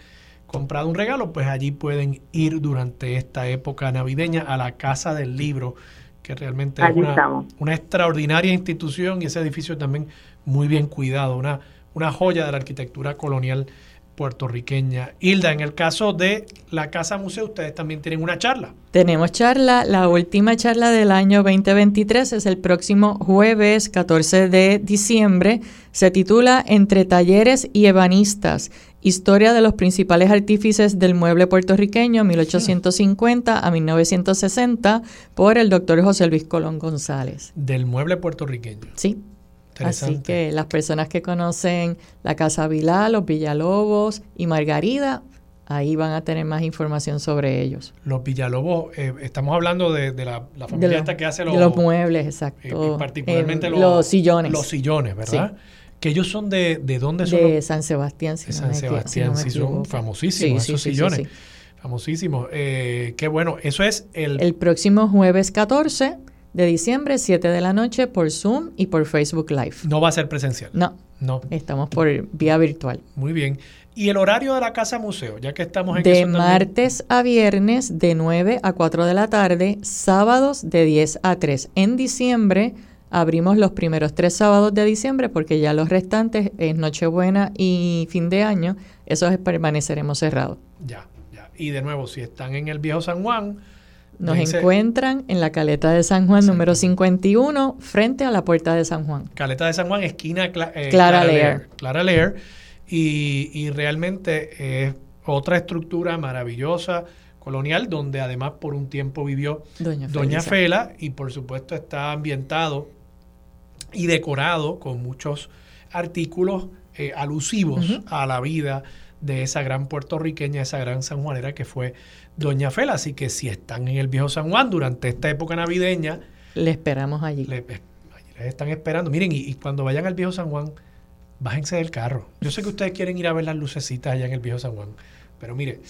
comprado un regalo, pues allí pueden ir durante esta época navideña a la Casa del Libro, que realmente es una, una extraordinaria institución y ese edificio también muy bien cuidado, una, una joya de la arquitectura colonial puertorriqueña. Hilda, en el caso de la Casa Museo, ustedes también tienen una charla. Tenemos charla, la última charla del año 2023 es el próximo jueves 14 de diciembre. Se titula Entre talleres y ebanistas, historia de los principales artífices del mueble puertorriqueño 1850 a 1960 por el doctor José Luis Colón González. Del mueble puertorriqueño. Sí. Así que las personas que conocen la Casa Vilá, los Villalobos y Margarida, ahí van a tener más información sobre ellos. Los Villalobos, eh, estamos hablando de, de la, la familia De, esta que hace de los, muebles, eh, exacto. y particularmente Eh, los, los sillones. Los sillones, ¿verdad? Que ellos son de, ¿de dónde son? de los- San Sebastián, si de no San me equi- si no Sebastián, sí, son famosísimos Sí, sí, esos sillones. sí. Famosísimos. Eh, qué bueno. Eso es el, El próximo jueves 14 de diciembre, 7 de la noche, por Zoom y por Facebook Live. No va a ser presencial. No, No. estamos por vía virtual. Muy bien. Y el horario de la Casa Museo, ya que estamos en De eso martes a viernes, de 9 a 4 de la tarde, sábados de 10 a 3. En diciembre abrimos los primeros tres sábados de diciembre porque ya los restantes es Nochebuena y fin de año, esos permaneceremos cerrados. Ya, ya. Y de nuevo, si están en el viejo San Juan, Nos encuentran en la caleta de San Juan número 51 frente a la puerta de San Juan. Caleta de San Juan, esquina Cla- eh, Clara Lear. Clara Lear. Y, y realmente es otra estructura maravillosa, colonial, donde además por un tiempo vivió Doña. Fela y por supuesto está ambientado y decorado con muchos artículos eh, alusivos a la vida de esa gran puertorriqueña, esa gran sanjuanera que fue Doña Fela. Así que si están en el viejo San Juan durante esta época navideña, Le esperamos allí. le- les están esperando. Miren, y, y cuando vayan al viejo San Juan, bájense del carro. Yo sé que ustedes quieren ir a ver las lucecitas allá en el viejo San Juan, pero mire,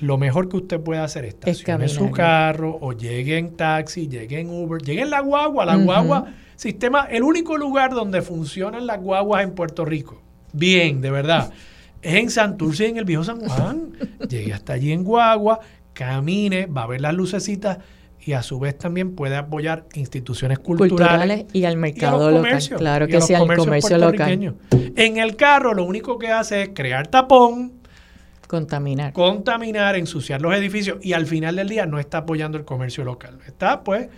lo mejor que usted puede hacer es estacione su caminar. carro o llegue en taxi, llegue en Uber, llegue en la guagua, la guagua, sistema, el único lugar donde funcionan las guaguas en Puerto Rico. Bien, de verdad. Es en Santurce, en el viejo San Juan. Llegue hasta allí en guagua, camine, va a ver las lucecitas y a su vez también puede apoyar instituciones culturales, Culturales y al mercado local. Claro que sí, al comercio local. En el carro lo único que hace es crear tapón, Contaminar. contaminar, ensuciar los edificios y al final del día no está apoyando el comercio local. Está pues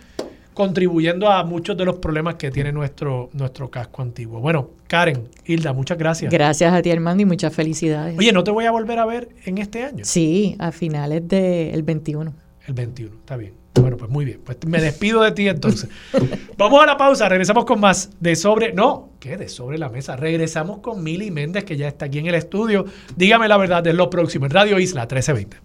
contribuyendo a muchos de los problemas que tiene nuestro, nuestro casco antiguo. Bueno, Karen, Hilda, muchas gracias. Gracias a ti, Armando, y muchas felicidades. Oye, ¿no te voy a volver a ver en este año? Sí, a finales del 21. El 21, está bien. Bueno, pues muy bien. Pues me despido de ti entonces. Vamos a la pausa, regresamos con más de sobre. No, ¿qué? De sobre la mesa. Regresamos con Mili Méndez, que ya está aquí en el estudio. Dígame la verdad de lo próximo en Radio Isla 1320.